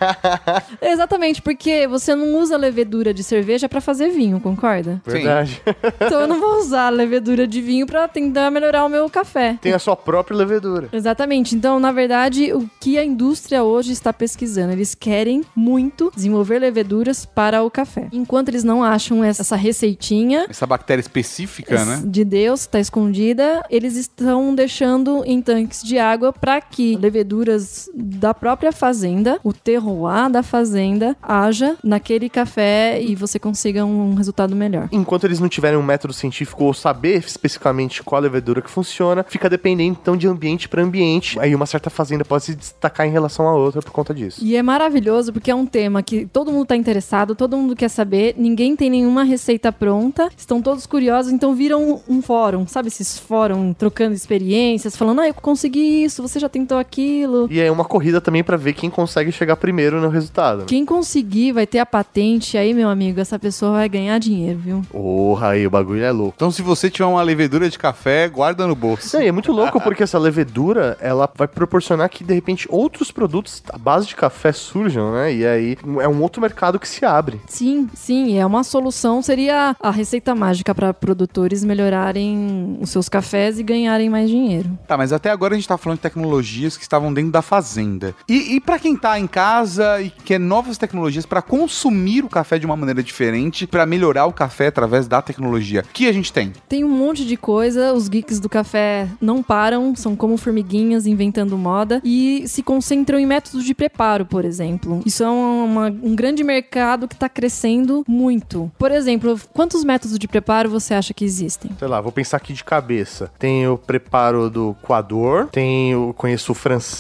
Exatamente, porque você não usa levedura de cerveja pra fazer vinho, concorda? Verdade. Então eu não vou usar levedura de vinho pra tentar melhorar o meu café. Tem a sua própria levedura. Exatamente. Então, na verdade, o que a indústria hoje está pesquisando, eles querem muito desenvolver leveduras para o café. Enquanto eles não acham essa receitinha Essa bactéria específica, né? de Deus está escondida, eles estão deixando em tanques de água para que leveduras da própria fazenda, o terroir da fazenda, haja naquele café e você consiga um resultado melhor. Enquanto eles não tiverem um método científico ou saber especificamente qual levedura que funciona, fica dependendo então de ambiente para ambiente. Aí uma certa fazenda pode se destacar em relação a outra por conta disso. E é maravilhoso porque é um tema que todo mundo tá interessado, todo mundo quer saber, ninguém tem nenhuma receita pronta, estão todos curiosos, então viram um, um fórum, sabe esses fórum trocando experiências, falando, ah, eu consegui isso, você já tentou aquilo. E é uma corrida também para ver quem consegue chegar primeiro no resultado. né? Quem conseguir vai ter a patente, aí, meu amigo, essa pessoa vai ganhar dinheiro, viu? Porra, aí o bagulho é louco. Então, se você tiver uma levedura de café, guarda no bolso. E é muito louco porque essa levedura, ela vai proporcionar que, de repente, outros produtos à base de café surjam, né? E aí é um outro mercado que se abre. Sim, sim, é uma solução, seria a receita mágica para produtores melhorarem os seus cafés e ganharem mais dinheiro. Tá, mas até agora a gente tá falando de tecnologias que estavam dentro da fazenda. E, e para quem tá em casa e quer novas tecnologias para consumir o café de uma maneira diferente, para melhorar o café através da tecnologia, o que a gente tem? Tem um monte de coisa, os geeks do café não param, são como formiguinhas inventando moda e se concentram em métodos de preparo, por exemplo. Isso é uma- um grande mercado que está crescendo muito. Por exemplo, quantos métodos de preparo você acha que existem? Sei lá, vou pensar aqui de cabeça. Tem o preparo do coador, tem o conheço o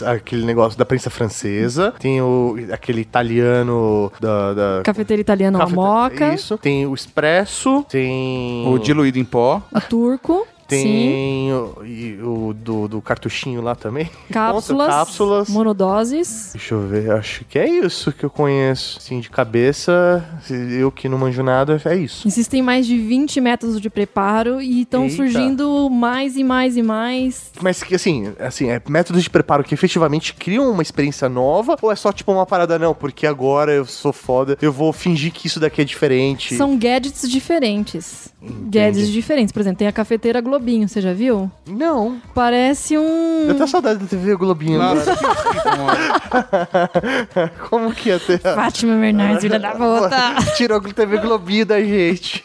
aquele negócio da prensa francesa, tem o aquele italiano da, da Cafeteira italiana Cafete- Moca, Isso. Tem o expresso, tem O diluído em pó. o turco, sim, tem o, e o do, do cartuchinho lá também. cápsulas, cápsulas. monodoses. Deixa eu ver, acho que é isso que eu conheço. Assim, de cabeça, eu que não manjo nada, é isso. Existem mais de 20 métodos de preparo e estão surgindo mais e mais e mais. Mas que assim, assim, é métodos de preparo que efetivamente criam uma experiência nova ou é só tipo uma parada não, porque agora eu sou foda, eu vou fingir que isso daqui é diferente. São gadgets diferentes. Guedes diferentes. Por exemplo, tem a cafeteira Globinho, você já viu? Não. Parece um. Eu tenho saudade da TV Globinho. Nossa, Como que ia ter? Fátima Bernardes, filha da puta. Tirou a TV Globinho da gente.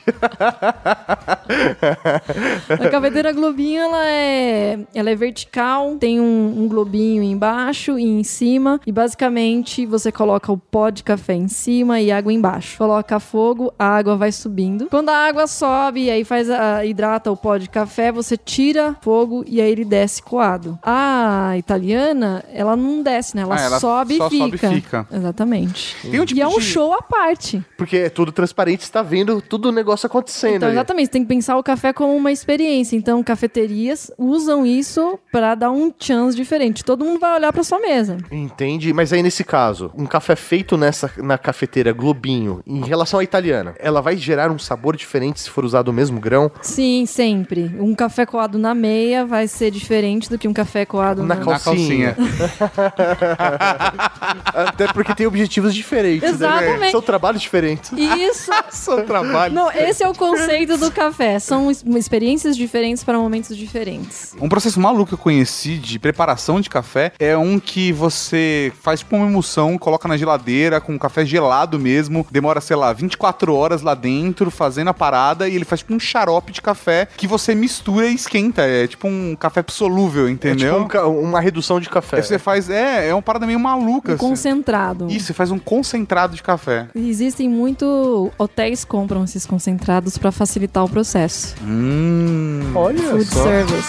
A cafeteira Globinho, ela é, ela é vertical, tem um, um globinho embaixo e em cima. E basicamente você coloca o pó de café em cima e água embaixo. Coloca fogo, a água vai subindo. Quando a água sobe, aí faz a, hidrata o pó de café, você tira fogo e aí ele desce coado. A italiana, ela não desce, né? Ela, Ah, ela sobe, e fica. sobe e fica. Exatamente. Um tipo e é um de- show à parte. Porque é tudo transparente, você tá vendo tudo o negócio acontecendo. Então, ali. exatamente, você tem que pensar o café como uma experiência. Então, cafeterias usam isso pra dar um chance diferente. Todo mundo vai olhar pra sua mesa. Entendi, mas aí nesse caso, um café feito nessa na cafeteira Globinho, em relação à italiana, ela vai gerar um sabor diferente se for usado o mesmo grão? Sim, sempre. Um café coado na meia vai ser diferente do que um café coado Na na, calcinha. Até porque tem objetivos diferentes. né? Exatamente. São trabalhos diferentes. Isso. São trabalhos. Não, esse é o conceito do café. São experiências diferentes para momentos diferentes. Um processo maluco que eu conheci de preparação de café é um que você faz tipo uma emulsão, coloca na geladeira com café gelado mesmo, demora, sei lá, 24 horas lá dentro fazendo a parada e ele faz tipo um xarope de café que você mistura e esquenta. É tipo um café solúvel, É entendeu? tipo um uma redução de café. Aí você faz, é, é uma parada meio maluca. Um assim. concentrado. Isso, você faz um concentrado de café. Existem muito hotéis compram esses concentrados para facilitar o processo. Hum. Olha Food service.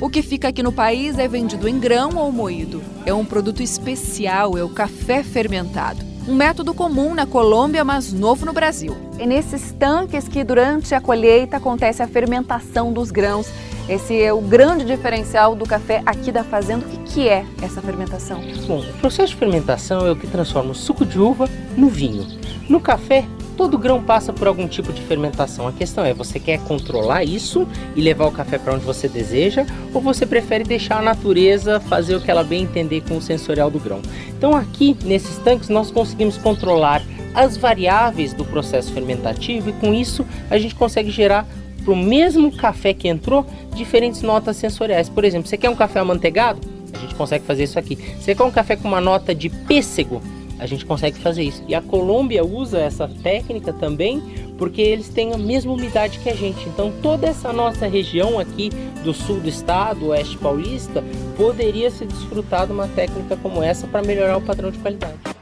O que fica aqui no país é vendido em grão ou moído. É um produto especial, é o café fermentado. Um método comum na Colômbia, mas novo no Brasil. É nesses tanques que durante a colheita acontece a fermentação dos grãos. Esse é o grande diferencial do café aqui da fazenda. O que, que é essa fermentação? Bom, o processo de fermentação é o que transforma o suco de uva no vinho. No café, todo grão passa por algum tipo de fermentação. A questão é, você quer controlar isso e levar o café para onde você deseja, ou você prefere deixar a natureza fazer o que ela bem entender com o sensorial do grão? Então aqui, nesses tanques, nós conseguimos controlar as variáveis do processo fermentativo e com isso a gente consegue gerar para o mesmo café que entrou diferentes notas sensoriais. Por exemplo, você quer um café amanteigado? A gente consegue fazer isso aqui. Você quer um café com uma nota de pêssego? A gente consegue fazer isso. E a Colômbia usa essa técnica também porque eles têm a mesma umidade que a gente. Então toda essa nossa região aqui do sul do estado, oeste paulista, poderia se desfrutar de uma técnica como essa para melhorar o padrão de qualidade.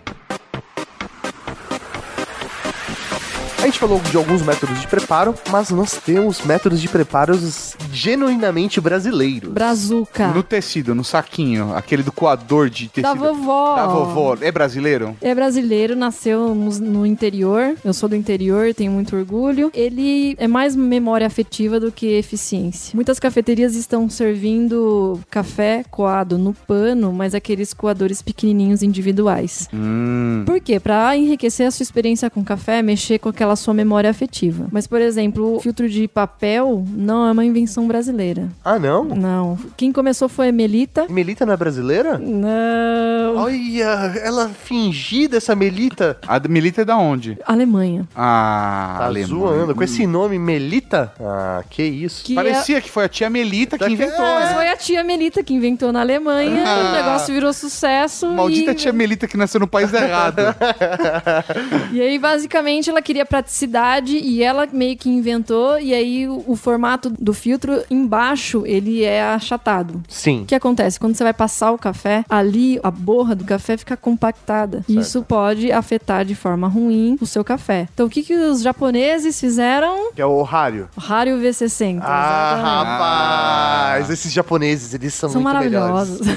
A gente falou de alguns métodos de preparo, mas nós temos métodos de preparos genuinamente brasileiros. Brazuca. No tecido, no saquinho, aquele do coador de tecido. Da vovó. Da vovó. É brasileiro? É brasileiro, nasceu no, no interior. Eu sou do interior, tenho muito orgulho. Ele é mais memória afetiva do que eficiência. Muitas cafeterias estão servindo café coado no pano, mas aqueles coadores pequenininhos individuais. Hum. Por quê? Pra enriquecer a sua experiência com café, mexer com aquela sua memória afetiva. Mas, por exemplo, o filtro de papel não é uma invenção brasileira. Ah, não? Não. Quem começou foi a Melita. Melita não é brasileira? Não. Olha, ela fingida essa Melita. A Melita é da onde? Alemanha. Ah, Tá Alemanha. zoando. Com esse nome, Melita? Ah, que isso. Que Parecia que foi a tia Melita que inventou, Mas né? foi a tia Melita que inventou na Alemanha. Ah. O negócio virou sucesso. Maldita e... tia Melita que nasceu no país errado. E aí, basicamente, ela queria praticidade e ela meio que inventou. E aí, o, o formato do filtro embaixo, ele é achatado. Sim. O que acontece? Quando você vai passar o café, ali a borra do café fica compactada. E Isso pode afetar de forma ruim o seu café. Então, o que, que os japoneses fizeram? Que é o Horário. Rario V60. Ah, exatamente. rapaz! Esses japoneses, eles são, São muito maravilhosos.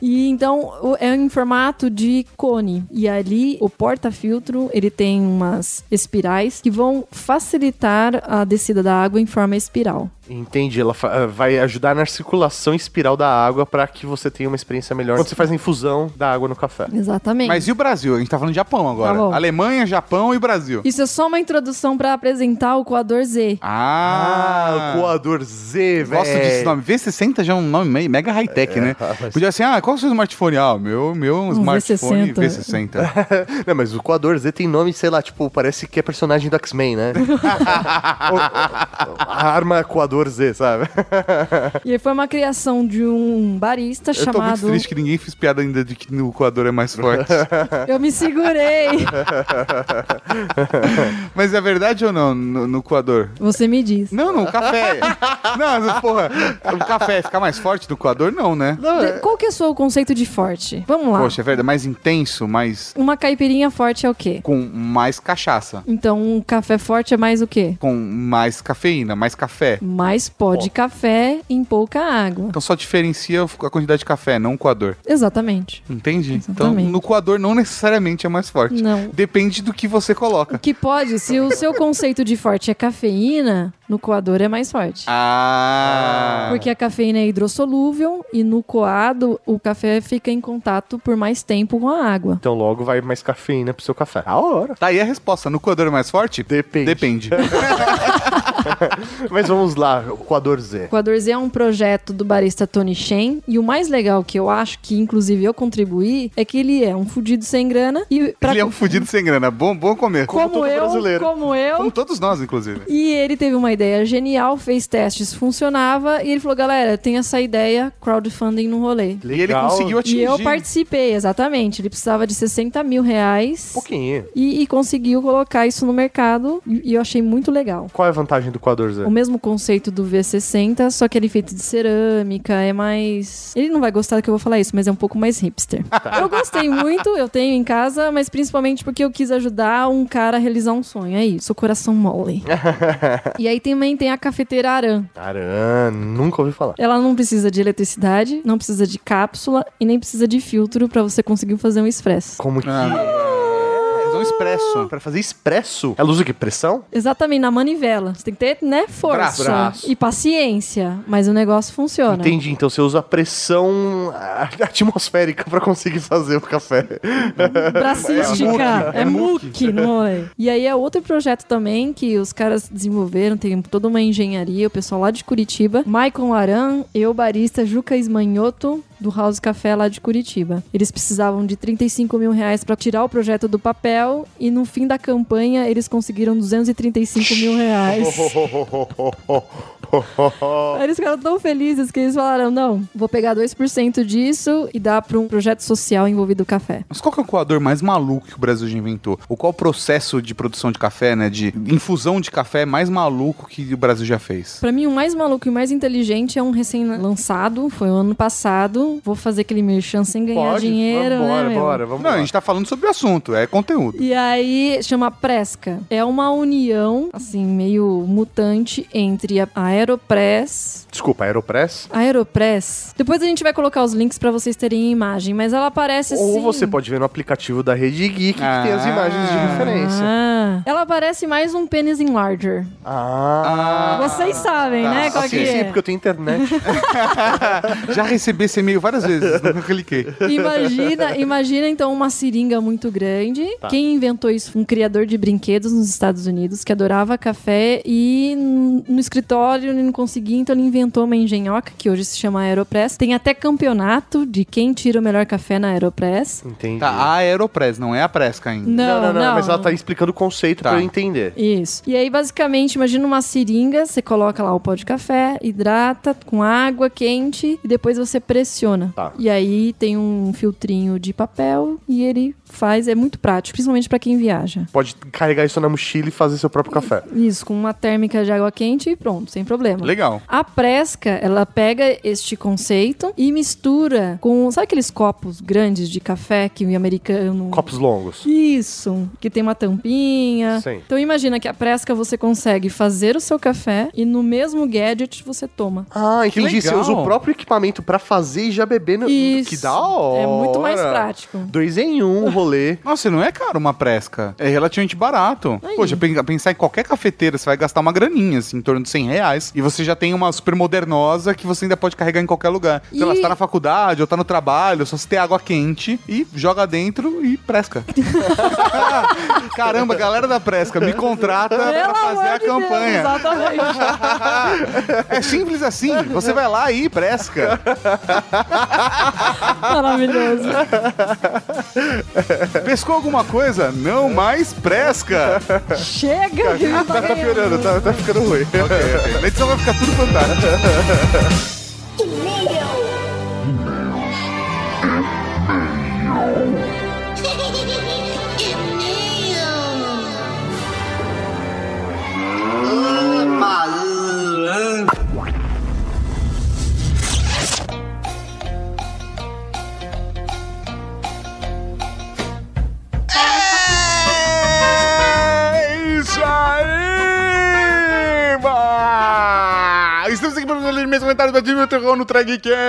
E então é em formato de cone. E ali o porta-filtro ele tem umas espirais que vão facilitar a descida da água em forma espiral. Entendi, ela eh, vai ajudar na circulação espiral da água pra que você tenha uma experiência melhor quando você faz a infusão da água no café. Exatamente. Mas e o Brasil? A gente tá falando de Japão agora. Tá. Alemanha, Japão e Brasil. Isso é só uma introdução pra apresentar o coador Z. Ah, o coador Z, velho. Gosto desse nome. V60 já é um nome meio- mega high-tech, né? mas- Podia ser, ah, qual é o seu smartphone? Ah, o meu, meu Um smartphone V60. V60. Não, mas o coador Z tem nome, sei lá, tipo, parece que é personagem do X-Men, né? A arma coador Z, sabe? E foi uma criação de um barista Eu tô muito chamado. triste que ninguém fez piada ainda de que o coador é mais forte. Eu me segurei. Mas é verdade ou não, no, no coador? Você me diz. Não, no café. não, porra, o café fica mais forte do coador? Não, né? De- Qual que é o seu conceito de forte? Vamos lá. Poxa, é verdade, mais intenso, mais... Uma caipirinha forte é o quê? Com mais cachaça. Então, um café forte é mais o quê? Com mais cafeína, mais café. Mais pó de café em pouca água. Então só diferencia a quantidade de café, não o coador. Exatamente. Entende? Exatamente. Então no coador não necessariamente é mais forte. Não. Depende do que você coloca. Que pode, se o seu conceito de forte é cafeína, no coador é mais forte. Ah. Porque a cafeína é hidrossolúvel e no coado o café fica em contato por mais tempo com a água. Então logo vai mais cafeína pro seu café. A hora. Tá aí a resposta. No coador é mais forte? Depende. Depende. Mas vamos lá, o coador Z. O Coador Z é um projeto do barista Tony Shen e o mais legal que eu acho que inclusive eu contribuí é que ele é um fudido sem grana e pra Ele é um fudido sem grana. Bom, bom comer. como eu, como eu, Como todos nós, inclusive. E ele teve uma ideia genial, fez testes, funcionava, e ele falou: galera, tem essa ideia, crowdfunding no rolê. E ele conseguiu atingir. E eu participei, exatamente. Ele precisava de 60 mil reais. Pouquinho. E, e conseguiu colocar isso no mercado. E, e eu achei muito legal. Qual é a vantagem do coador Z? O mesmo conceito do V60, só que ele é feito de cerâmica, é mais. Ele não vai gostar que eu vou falar isso, mas é um pouco mais hipster. Eu gostei muito, eu tenho em casa, mas principalmente porque eu quis ajudar um cara a realizar um sonho. É isso, o coração mole. e aí também tem a cafeteira Aran. Aran, nunca ouvi falar. Ela não precisa de eletricidade, não precisa de cápsula e nem precisa de filtro pra você conseguir fazer um expresso. Como que. Fazer um expresso. Pra fazer expresso? Ela usa o que? Pressão? Exatamente, na manivela. Você tem que ter, né, força Braço. e paciência, mas o negócio funciona. Entendi, então você usa pressão ah, atmosférica pra conseguir fazer o café. Bracística. É muque, não é? E aí é outro projeto também que os caras desenvolveram, tem toda uma engenharia, o pessoal lá de Curitiba. Maicon Aran, eu, barista, Juca Esmanhoto, do House Café lá de Curitiba. Eles precisavam de 35 mil reais pra tirar o projeto do papel e no fim da campanha eles conseguiram 235 mil reais. Aí eles ficaram tão felizes que eles falaram: não, vou pegar 2% disso e dar pra um projeto social envolvido o café. Mas qual que é o coador mais maluco que o Brasil já inventou? Ou qual o processo de produção de café, né? De infusão de café mais maluco que o Brasil já fez? Pra mim, o mais maluco e mais inteligente é um recém-lançado, foi o ano passado. Vou fazer aquele merchan sem ganhar Pode? dinheiro, Bora, né, meu? bora, vamos Não, a gente tá falando sobre o assunto, é conteúdo. E aí, chama Presca. É uma união, assim, meio mutante entre a Aeropress... Desculpa, Aeropress? A Aeropress... Depois a gente vai colocar os links pra vocês terem a imagem, mas ela aparece assim... Ou você pode ver no aplicativo da Rede Geek que tem as imagens de referência. Ah, ela parece mais um pênis enlarger. Ah. Vocês sabem, tá. né? Qual sim, que sim, é? porque eu tenho internet. Já recebi esse e-mail várias vezes, nunca cliquei. Imagina, imagina então uma seringa muito grande. Tá. Quem inventou isso um criador de brinquedos nos Estados Unidos que adorava café e no escritório ele não conseguia, então ele inventou uma engenhoca que hoje se chama Aeropress. Tem até campeonato de quem tira o melhor café na Aeropress. Entendi. Tá, a Aeropress, não é a Presca ainda. Não, não, não, não. mas ela tá explicando o conceito Tá. pra eu entender. Isso. E aí, basicamente, imagina uma seringa, você coloca lá o pó de café, hidrata com água quente e depois você pressiona. Tá. E aí tem um filtrinho de papel e ele faz, é muito prático, principalmente pra quem viaja. Pode carregar isso na mochila e fazer seu próprio café. Isso, com uma térmica de água quente e pronto, sem problema. Legal. A Presca, ela pega este conceito e mistura com, sabe aqueles copos grandes de café que o americano Copos longos. isso, que tem uma tampinha. Sim. Então imagina que a Presca você consegue fazer o seu café e no mesmo gadget você toma. Ah, entendi. Você usa o próprio equipamento pra fazer e já beber no. Isso. Que da hora. É muito mais prático. Dois em um rolê. Nossa, não é caro uma presca. É relativamente barato. Poxa, pen- pensar em qualquer cafeteira, você vai gastar uma graninha, assim, em torno de 100 reais. E você já tem uma super modernosa que você ainda pode carregar em qualquer lugar. Sei lá, E- você tá na faculdade ou tá no trabalho, só você ter água quente e joga dentro e presca. Caramba, galera da presca, me contrata pra Pelo fazer amor a de Deus, campanha. exatamente. é simples assim. Você vai lá e presca. Maravilhoso. Pescou alguma coisa? Não mais presca. Chega! não Tá, tá ganhando. piorando, tá, tá ficando ruim. Ok, ok. Na edição vai ficar tudo fantástico. É Fazer meus comentários da Disney Terror no Trageek.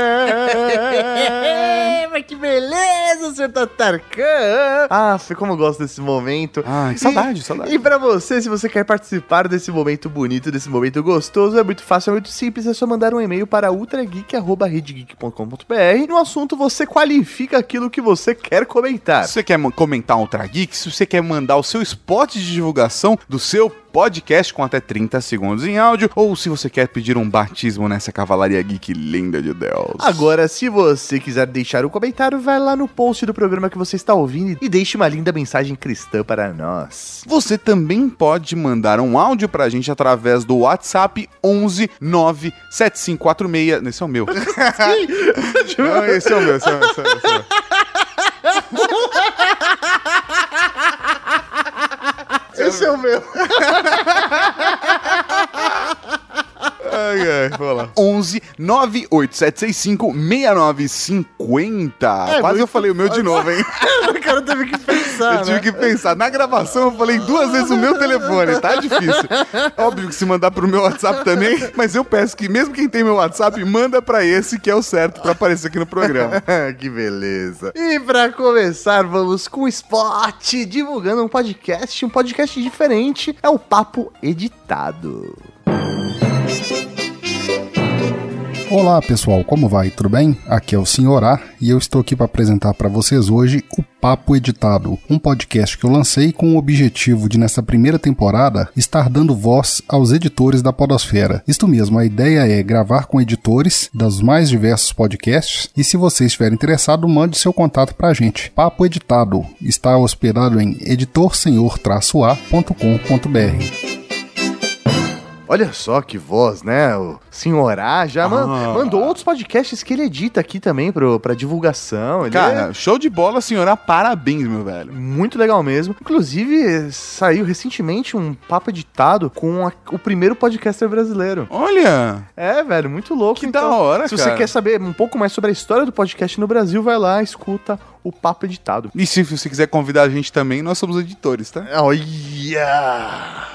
Mas que beleza, Sr. Tatarkan! Ah, foi como eu gosto desse momento. Ai, saudade, e, saudade. E pra você, se você quer participar desse momento bonito, desse momento gostoso, é muito fácil, é muito simples, é só mandar um e-mail para ultrageek.redgeek.com.br. No assunto, você qualifica aquilo que você quer comentar. Se você quer comentar um Ultra Geek, se você quer mandar o seu spot de divulgação do seu podcast com até 30 segundos em áudio, ou se você quer pedir um batismo nessa cavalaria geek linda de Deus. Agora, se você quiser deixar um comentário, vai lá no post do programa que você está ouvindo e deixe uma linda mensagem cristã para nós. Você também pode mandar um áudio pra gente através do WhatsApp 11 97546. Esse é o meu. Não, esse é o meu, esse é o meu, esse é o meu. Esse é o meu. Ai, ai, vamos lá. 11 98765 6950. É Quase eu falei o meu de novo, hein? o cara teve que pensar, Eu tive né? que pensar. Na gravação eu falei duas vezes o meu telefone, tá difícil. Óbvio que se mandar pro meu WhatsApp também, mas eu peço que mesmo quem tem meu WhatsApp, manda pra esse que é o certo pra aparecer aqui no programa. que beleza. E pra começar, vamos com o spot divulgando um podcast, um podcast diferente. É o Papo Editado. Olá pessoal, como vai? Tudo bem? Aqui é o Senhorá e eu estou aqui para apresentar para vocês hoje o Papo Editado, um podcast que eu lancei com o objetivo de, nessa primeira temporada, estar dando voz aos editores da Podosfera. Isto mesmo, a ideia é gravar com editores dos mais diversos podcasts e se você estiver interessado, mande seu contato para a gente. Papo Editado está hospedado em editorsenhor-a.com.br. Olha só que voz, né? O Senhorá já man- Ah. mandou outros podcasts que ele edita aqui também pro, pra divulgação. Ele Cara, show de bola, senhora. Parabéns, meu velho. é muito legal mesmo. Inclusive, saiu recentemente um papo editado com a- o primeiro podcaster brasileiro. Olha! É, velho, muito louco. Que da hora, Se cara. você quer saber um pouco mais sobre a história do podcast no Brasil, vai lá, escuta o papo editado. E se você quiser convidar a gente também, nós somos editores, tá? Olha!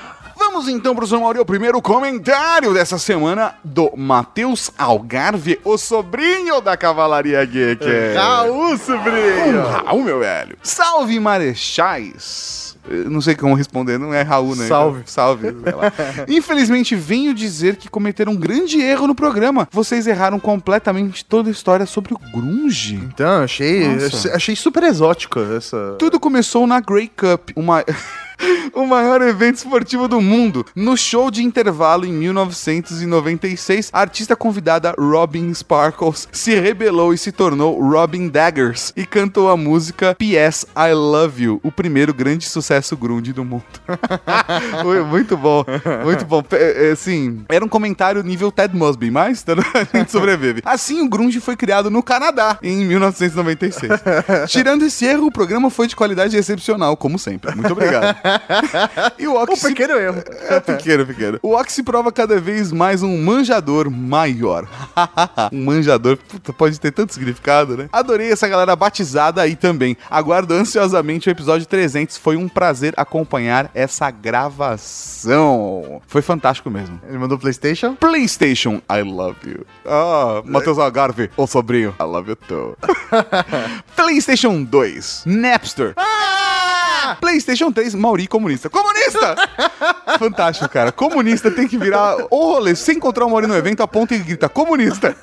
Vamos então pro São Mauri, o primeiro comentário dessa semana do Matheus Algarve, o sobrinho da Cavalaria Geek. Raul, sobrinho! Um Raul, meu velho. Salve, Marechais. Eu não sei como responder, não é Raul, né? Salve. Salve. Infelizmente, venho dizer que cometeram um grande erro no programa. Vocês erraram completamente toda a história sobre o grunge. Então, achei, Nossa. achei super exótico essa. Tudo começou na Grey Cup, uma... o maior evento esportivo do mundo. No show de intervalo em 1996, a artista convidada Robin Sparkles se rebelou e se tornou Robin Daggers e cantou a música P.S. I Love You, o primeiro grande sucesso grunge do mundo. Muito bom, muito bom. É, Assim, era um comentário nível Ted Mosby, mas a gente sobrevive. Assim, o grunge foi criado no Canadá em 1996. Tirando esse erro, o programa foi de qualidade excepcional, como sempre. Muito obrigado. E o Ox... Um pequeno erro. É pequeno, pequeno. O Ox se prova cada vez mais um manjador maior. um manjador, puta, pode ter tanto significado, né? Adorei essa galera batizada aí também. Aguardo ansiosamente o episódio 300. Foi um prazer acompanhar essa gravação. Foi fantástico mesmo. Ele mandou PlayStation? PlayStation, I love you. Ah, Matheus Algarve, ô sobrinho, I love you too. PlayStation 2, Napster. PlayStation 3, Mauri comunista. Comunista! Fantástico, cara. Comunista tem que virar o rolê. Se encontrar o Mauri no evento, aponta e grita, comunista.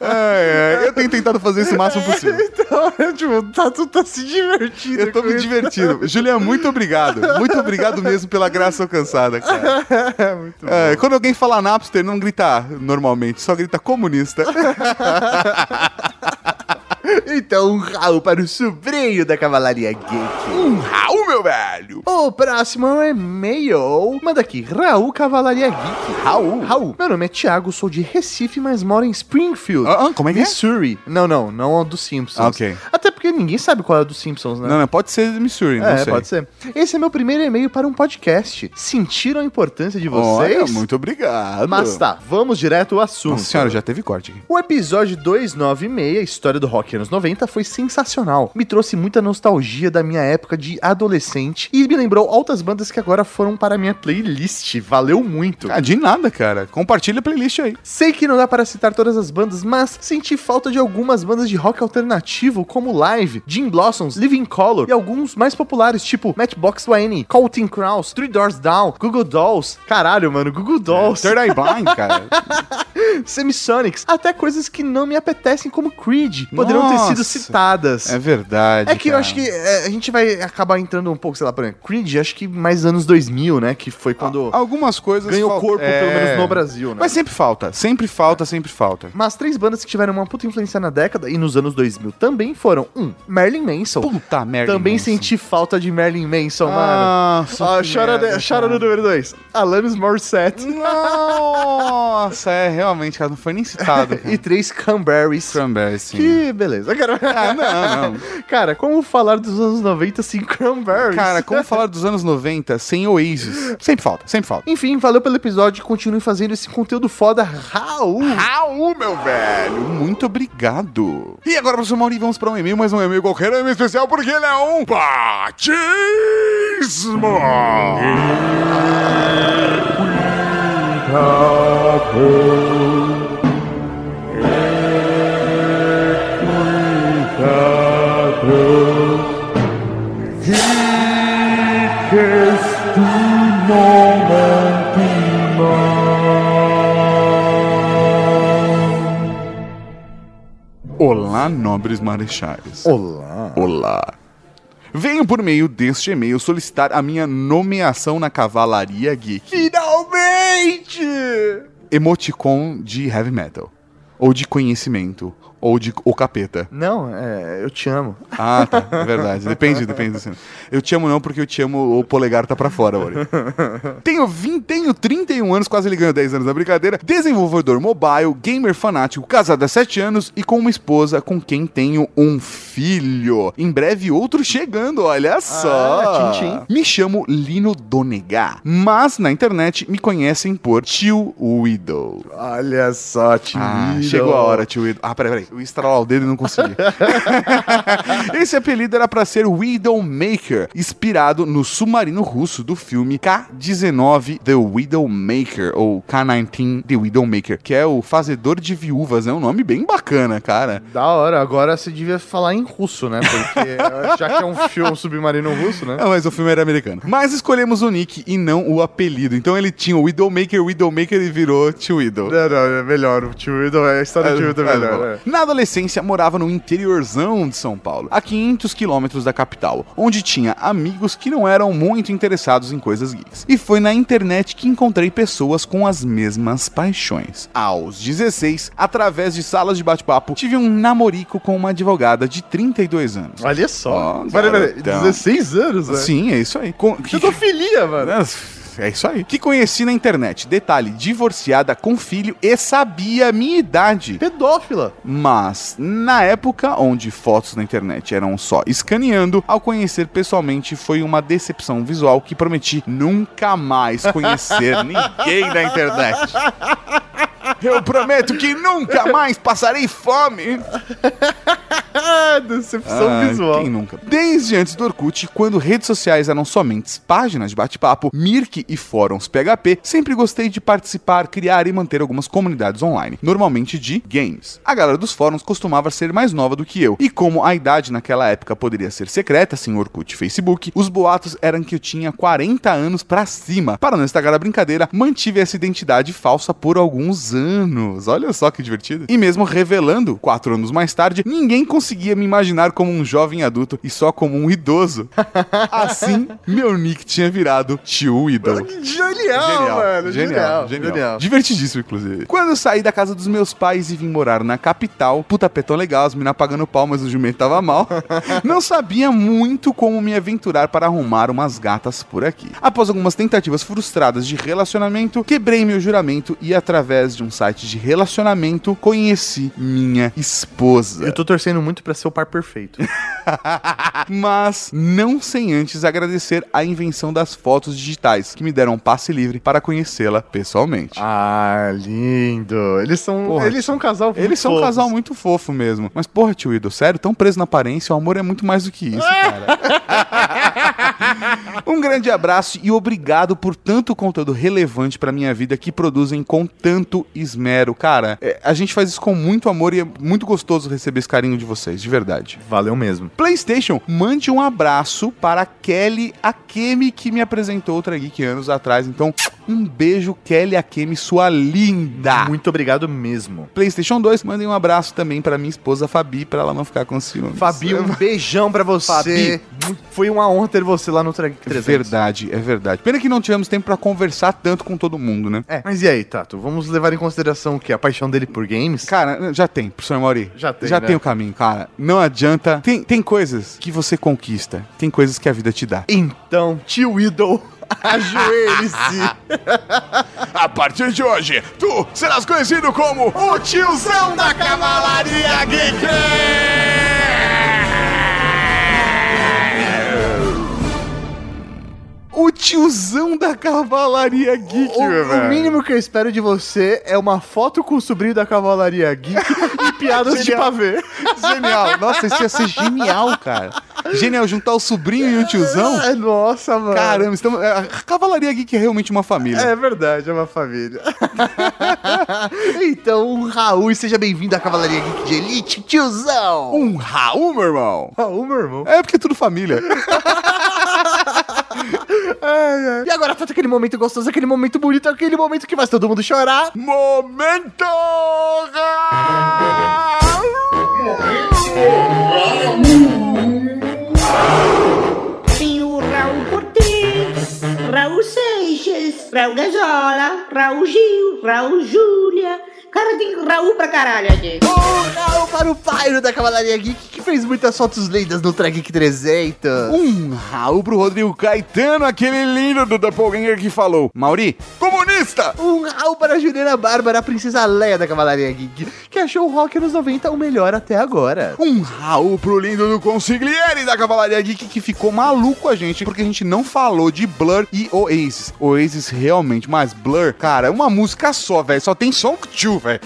É, é, eu tenho tentado fazer isso o máximo possível. Então, tipo, tá, tu tá se divertindo. Eu tô me divertindo. Julian, muito obrigado. Muito obrigado mesmo pela graça alcançada, cara. muito É, quando alguém fala Napster, não grita normalmente, só grita comunista. Então, um Raul para o sobrinho da Cavalaria Geek. Um Raul, meu velho. O próximo é e-mail. Manda aqui, Raul Cavalaria Geek. Raul. Raul. Meu nome é Thiago, sou de Recife, mas moro em Springfield. Ah, ah, como é que é? Missouri. Não, não, não é do Simpsons. Ah, ok. Até porque ninguém sabe qual é o dos Simpsons, né? Não, não, pode ser Missouri, não É, sei. pode ser. Esse é meu primeiro e-mail para um podcast. Sentiram a importância de vocês? Olha, muito obrigado. Mas tá, vamos direto ao assunto. Nossa senhora, já teve corte aqui. O episódio 296, a história do rock anos 90, foi sensacional. Me trouxe muita nostalgia da minha época de adolescente e me lembrou altas bandas que agora foram para minha playlist. Valeu muito. Ah, de nada, cara. Compartilha a playlist aí. Sei que não dá para citar todas as bandas, mas senti falta de algumas bandas de rock alternativo, como Live, Jim Blossoms, Living Color e alguns mais populares, tipo Matchbox 20, Counting Crows, Three Doors Down, Google Dolls. Caralho, mano, Google Dolls. Third Eye Blind, cara. Semisonics, até coisas que não me apetecem como Creed, poderão ter sido citadas. É verdade. É que eu cara. acho que é, a gente vai acabar entrando um pouco, sei lá, por exemplo, Creed, acho que mais anos 2000, né? Que foi quando Algumas coisas. ganhou fal- corpo, é. pelo menos no Brasil, né? Mas sempre falta. Sempre falta, sempre falta. Mas três bandas que tiveram uma puta influência na década e nos anos 2000 também foram, um, Marilyn Manson. Puta merda. Também senti falta de Marilyn Manson, mano. Nossa, Ah, que chora, merda, de- chora no número dois. Alanis Morissette. Nossa, é realmente, cara, não foi nem citado. E três Cranberries. Cranberries, sim. Que beleza. Cara, Ah, não, não. cara, como falar dos anos 90 sem Cranberries? Cara, como falar dos anos 90 sem Oasis? Sempre falta, sempre falta. Enfim, valeu pelo episódio e continue fazendo esse conteúdo foda, Raul. Raul, meu velho, muito obrigado. E agora, professor Mauri, vamos para um e-mail, mas um e-mail qualquer, um e-mail especial, porque ele é um batismo. Olá, nobres marechais. Olá. Olá. Venho por meio deste e-mail solicitar a minha nomeação na Cavalaria Geek. Finalmente! Emoticon de heavy metal. Ou de conhecimento. Ou de o capeta. Não, é, eu te amo. Ah, tá. É verdade. Depende, depende. do. Eu te amo não, porque eu te amo, o polegar tá pra fora, Ori. tenho, 20, tenho 31 anos, quase ligando 10 anos da brincadeira. Desenvolvedor mobile, gamer fanático, casado há 7 anos e com uma esposa com quem tenho um filho. Em breve outro chegando, olha só. tchim, tchim. Me chamo Lino Donegá, mas na internet me conhecem por Tio Widow. Olha só, tio. Ah, chegou a hora, tio Widow. Ah, peraí, peraí. Eu ia estralar o dedo e não consegui. Esse apelido era pra ser Widowmaker, inspirado no submarino russo do filme K-19 The Widowmaker, ou K-19 The Widowmaker, que é o fazedor de viúvas. É um nome bem bacana, cara. Da hora, agora você devia falar em russo, né? Porque já que é um filme submarino russo, né? Ah, mas o filme era americano. Mas escolhemos o nick e não o apelido. Então ele tinha o Widowmaker, Widowmaker e virou Tio Widow. Não, não, é melhor. O tio Widow, a história do tio Widow é melhor. é. Na adolescência, morava no interiorzão de São Paulo, a 500 quilômetros da capital, onde tinha amigos que não eram muito interessados em coisas geeks. E foi na internet que encontrei pessoas com as mesmas paixões. Aos 16, através de salas de bate-papo, tive um namorico com uma advogada de 32 anos. Olha só. Ó, Peraí, peraí, garotão. 16 anos, né? Sim, é isso aí. Com... Pedofilia, mano. É isso aí. Que conheci na internet. Detalhe, divorciada com filho e sabia a minha idade. Pedófila. Mas, na época onde fotos na internet eram só escaneando, ao conhecer pessoalmente foi uma decepção visual que prometi nunca mais conhecer ninguém na internet. Eu prometo que nunca mais passarei fome. Decepção Ah, visual. Quem nunca? Desde antes do Orkut, quando redes sociais eram somente páginas de bate-papo, Mirk e fóruns PHP, sempre gostei de participar, criar e manter algumas comunidades online, normalmente de games. A galera dos fóruns costumava ser mais nova do que eu, e como a idade naquela época poderia ser secreta, sem Orkut e Facebook, os boatos eram que eu tinha 40 anos pra cima. Para não estragar a brincadeira, mantive essa identidade falsa por alguns anos. Olha só que divertido. E mesmo revelando, quatro anos mais tarde, ninguém conseguia me imaginar como um jovem adulto e só como um idoso. Assim, meu nick tinha virado tio ídolo. Genial, mano. Genial, genial, Divertidíssimo, inclusive. Quando eu saí da casa dos meus pais e vim morar na capital, puta petão legal, as minas pagando pau, mas o jumento tava mal. Não sabia muito como me aventurar para arrumar umas gatas por aqui. Após algumas tentativas frustradas de relacionamento, quebrei meu juramento e através de um site de relacionamento conheci minha esposa. Eu tô torcendo muito pra ser o par perfeito. Mas não sem antes agradecer a invenção das fotos digitais, que me deram um passe livre para conhecê-la pessoalmente. Ah, lindo. Eles são, Porra, eles são um casal muito Eles são um casal muito fofo mesmo. Mas, porra, tio Ido, sério, tão preso na aparência, o amor é muito mais do que isso, cara. Um grande abraço e obrigado por tanto conteúdo relevante pra minha vida que produzem com tanto esmero. Cara, é, a gente faz isso com muito amor e é muito gostoso receber esse carinho de vocês, de verdade. Valeu mesmo. PlayStation, mande um abraço para Kelly Akemi, que me apresentou outra Geek anos atrás. Então, um beijo, Kelly Akemi, sua linda. Muito obrigado mesmo. PlayStation 2, mandem um abraço também para minha esposa Fabi, para ela não ficar com ciúmes. Fabi, um beijão pra você. Fabi. Foi uma honra ter você lá no Track É 300. verdade, é verdade. Pena que não tivemos tempo pra conversar tanto com todo mundo, né? É, mas e aí, Tato? Vamos levar em consideração o quê? A paixão dele por games? Cara, já tem, professor Mauri. Já tem, Já né? tem o caminho, cara. Não adianta. Tem, tem coisas que você conquista, tem coisas que a vida te dá. Então, tio Idol, ajoelhe-se. A partir de hoje, tu serás conhecido como o tiozão da Cavalaria Geek! O tiozão da Cavalaria Geek, O, meu o velho. mínimo que eu espero de você é uma foto com o sobrinho da Cavalaria Geek e piadas de pavê. Genial. Nossa, isso ia ser genial, cara. Genial, juntar o sobrinho e o tiozão. Ai, nossa, mano. Caramba, estamos... a Cavalaria Geek é realmente uma família. É verdade, é uma família. então, um Raul, e seja bem-vindo à Cavalaria Geek de Elite, tiozão! Um Raul, meu irmão. Raul, meu irmão. É porque é tudo família. Ai, ai. E agora falta aquele momento gostoso, aquele momento bonito, aquele momento que faz todo mundo chorar. Momento! Tem o Raul Cortez, Raul Seixas, Raul Gazola, Raul Gil, Raul Júlia. Cara, tem Raul pra caralho aqui. Um Raul para o pai da Cavalaria Geek, que fez muitas fotos lendas no Track Geek 300. Um Raul pro Rodrigo Caetano, aquele lindo do Doppelganger que falou. Mauri, comunista! Um Raul para a Juliana Bárbara, a princesa Leia da Cavalaria Geek, que achou o rock anos 90 o melhor até agora. Um Raul pro lindo do Consigliere da Cavalaria Geek que ficou maluco com a gente porque a gente não falou de Blur e Oasis. Oasis realmente, mas Blur, cara, é uma música só, velho. Só tem Song 2, velho.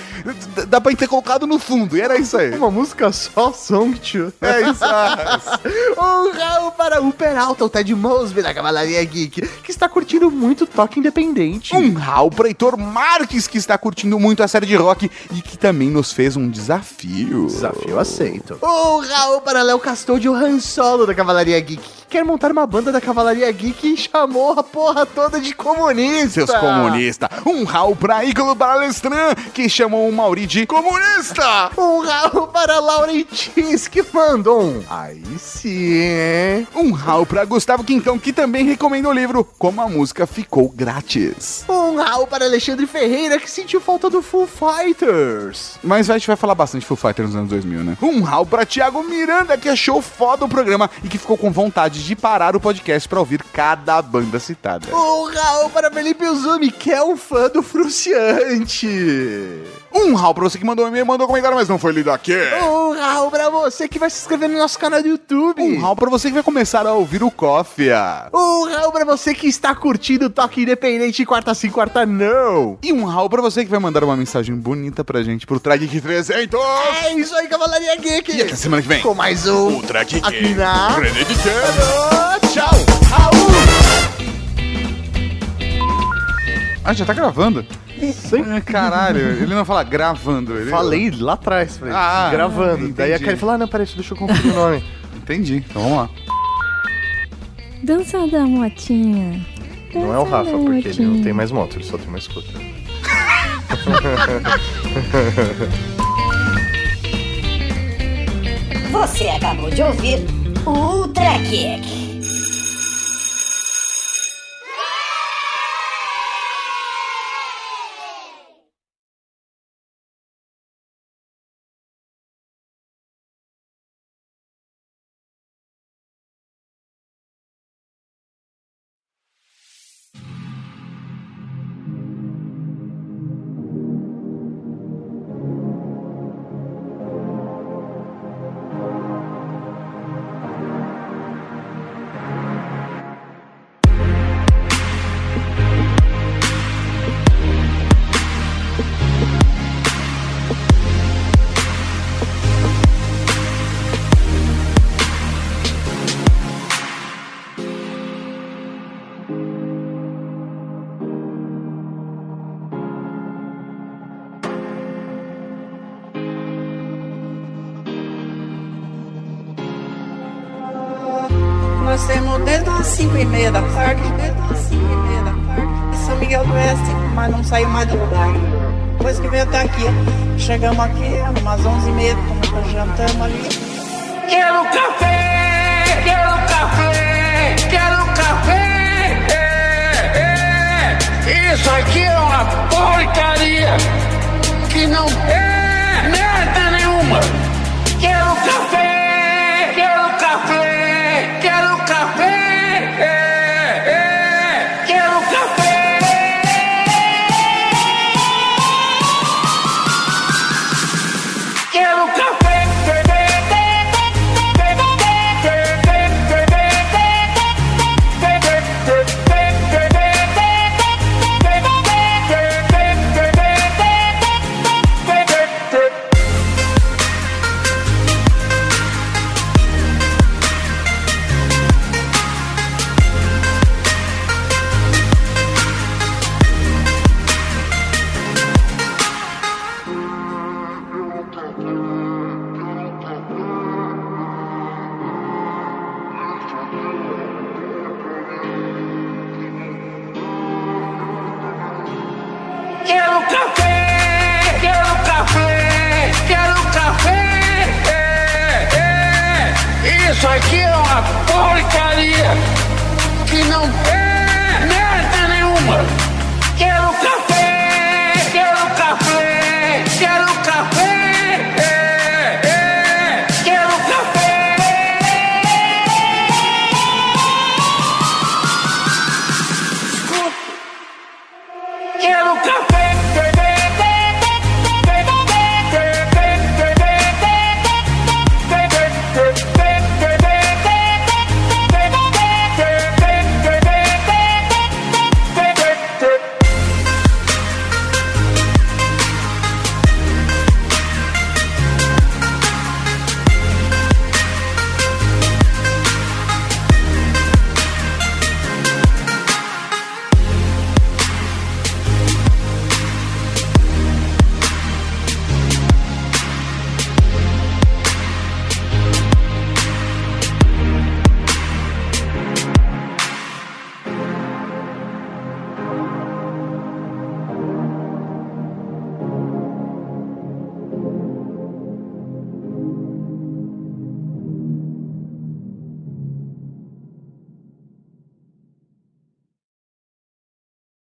Dá pra ter colocado no fundo e era isso aí. Uma música só, Song 2. É isso. Um Raul para o Peralta, o Ted Mosby da Cavalaria Geek, que está curtindo muito toque independente. Um Raul pro Heitor Marques que está curtindo muito a série de rock e que também nos fez um desafio. Desafio aceito. Um Raul para Léo Castor de Han Solo da Cavalaria Geek, que quer montar uma banda da Cavalaria Geek e chamou a porra toda de comunista. Seus comunistas. Um Raul pra Ícolo Balestran, que chamou o Mauri de comunista. Um Raul para Laurentiis, que mandou um. Aí sim? Um Raul pra Gustavo Quintão, que também recomendou o livro Como a Música Ficou Grátis. Um Raul para Alexandre Ferreira que sentiu falta do Full Fighters. Mas a gente vai falar bastante de Foo Fighters nos anos 2000, né? Um rau pra Thiago Miranda, que achou foda o programa e que ficou com vontade de parar o podcast pra ouvir cada banda citada. Um Raul para Felipe Uzumi, que é um fã do Fruciante. Um rau pra você que mandou um e-mail, mandou um comentário, mas não foi lido aqui. Um Raul para você que vai se inscrever no nosso canal do YouTube. Um rau pra você que vai começar a ouvir o Cofia. Um Raul para você que está curtindo o Toque Independente quarta sim, quarta não. E um rau pra você que vai mandar uma mensagem bonita pra gente pro Track 300. É isso aí, Cavalaria Geek. E até semana que vem. Com mais um Ultra Geek. aqui na... René Geek. Tchau, Raul. Ah, já tá gravando? Ah, Caralho, ele não fala gravando. Ele... Falei lá atrás, falei, Ah, gravando. entendi. Daí a Karen falou, ah, não, peraí, deixa eu conferir o nome. Entendi, então vamos lá. Dança da motinha. Não é o Dança Rafa, porque ele não motinha. tem mais moto, ele só tem uma scooter. Você acabou de ouvir o Ultra Kick. 5 e meia da tarde, desde as 5 e meia da tarde, São Miguel do Oeste, mas não saiu mais do lugar. Depois que veio até aqui, chegamos aqui umas 11 e meia, jantamos ali. Quero café! Quero café! Quero café! É, é. Isso aqui é uma porcaria que não é merda nenhuma! Quero café! Quero café!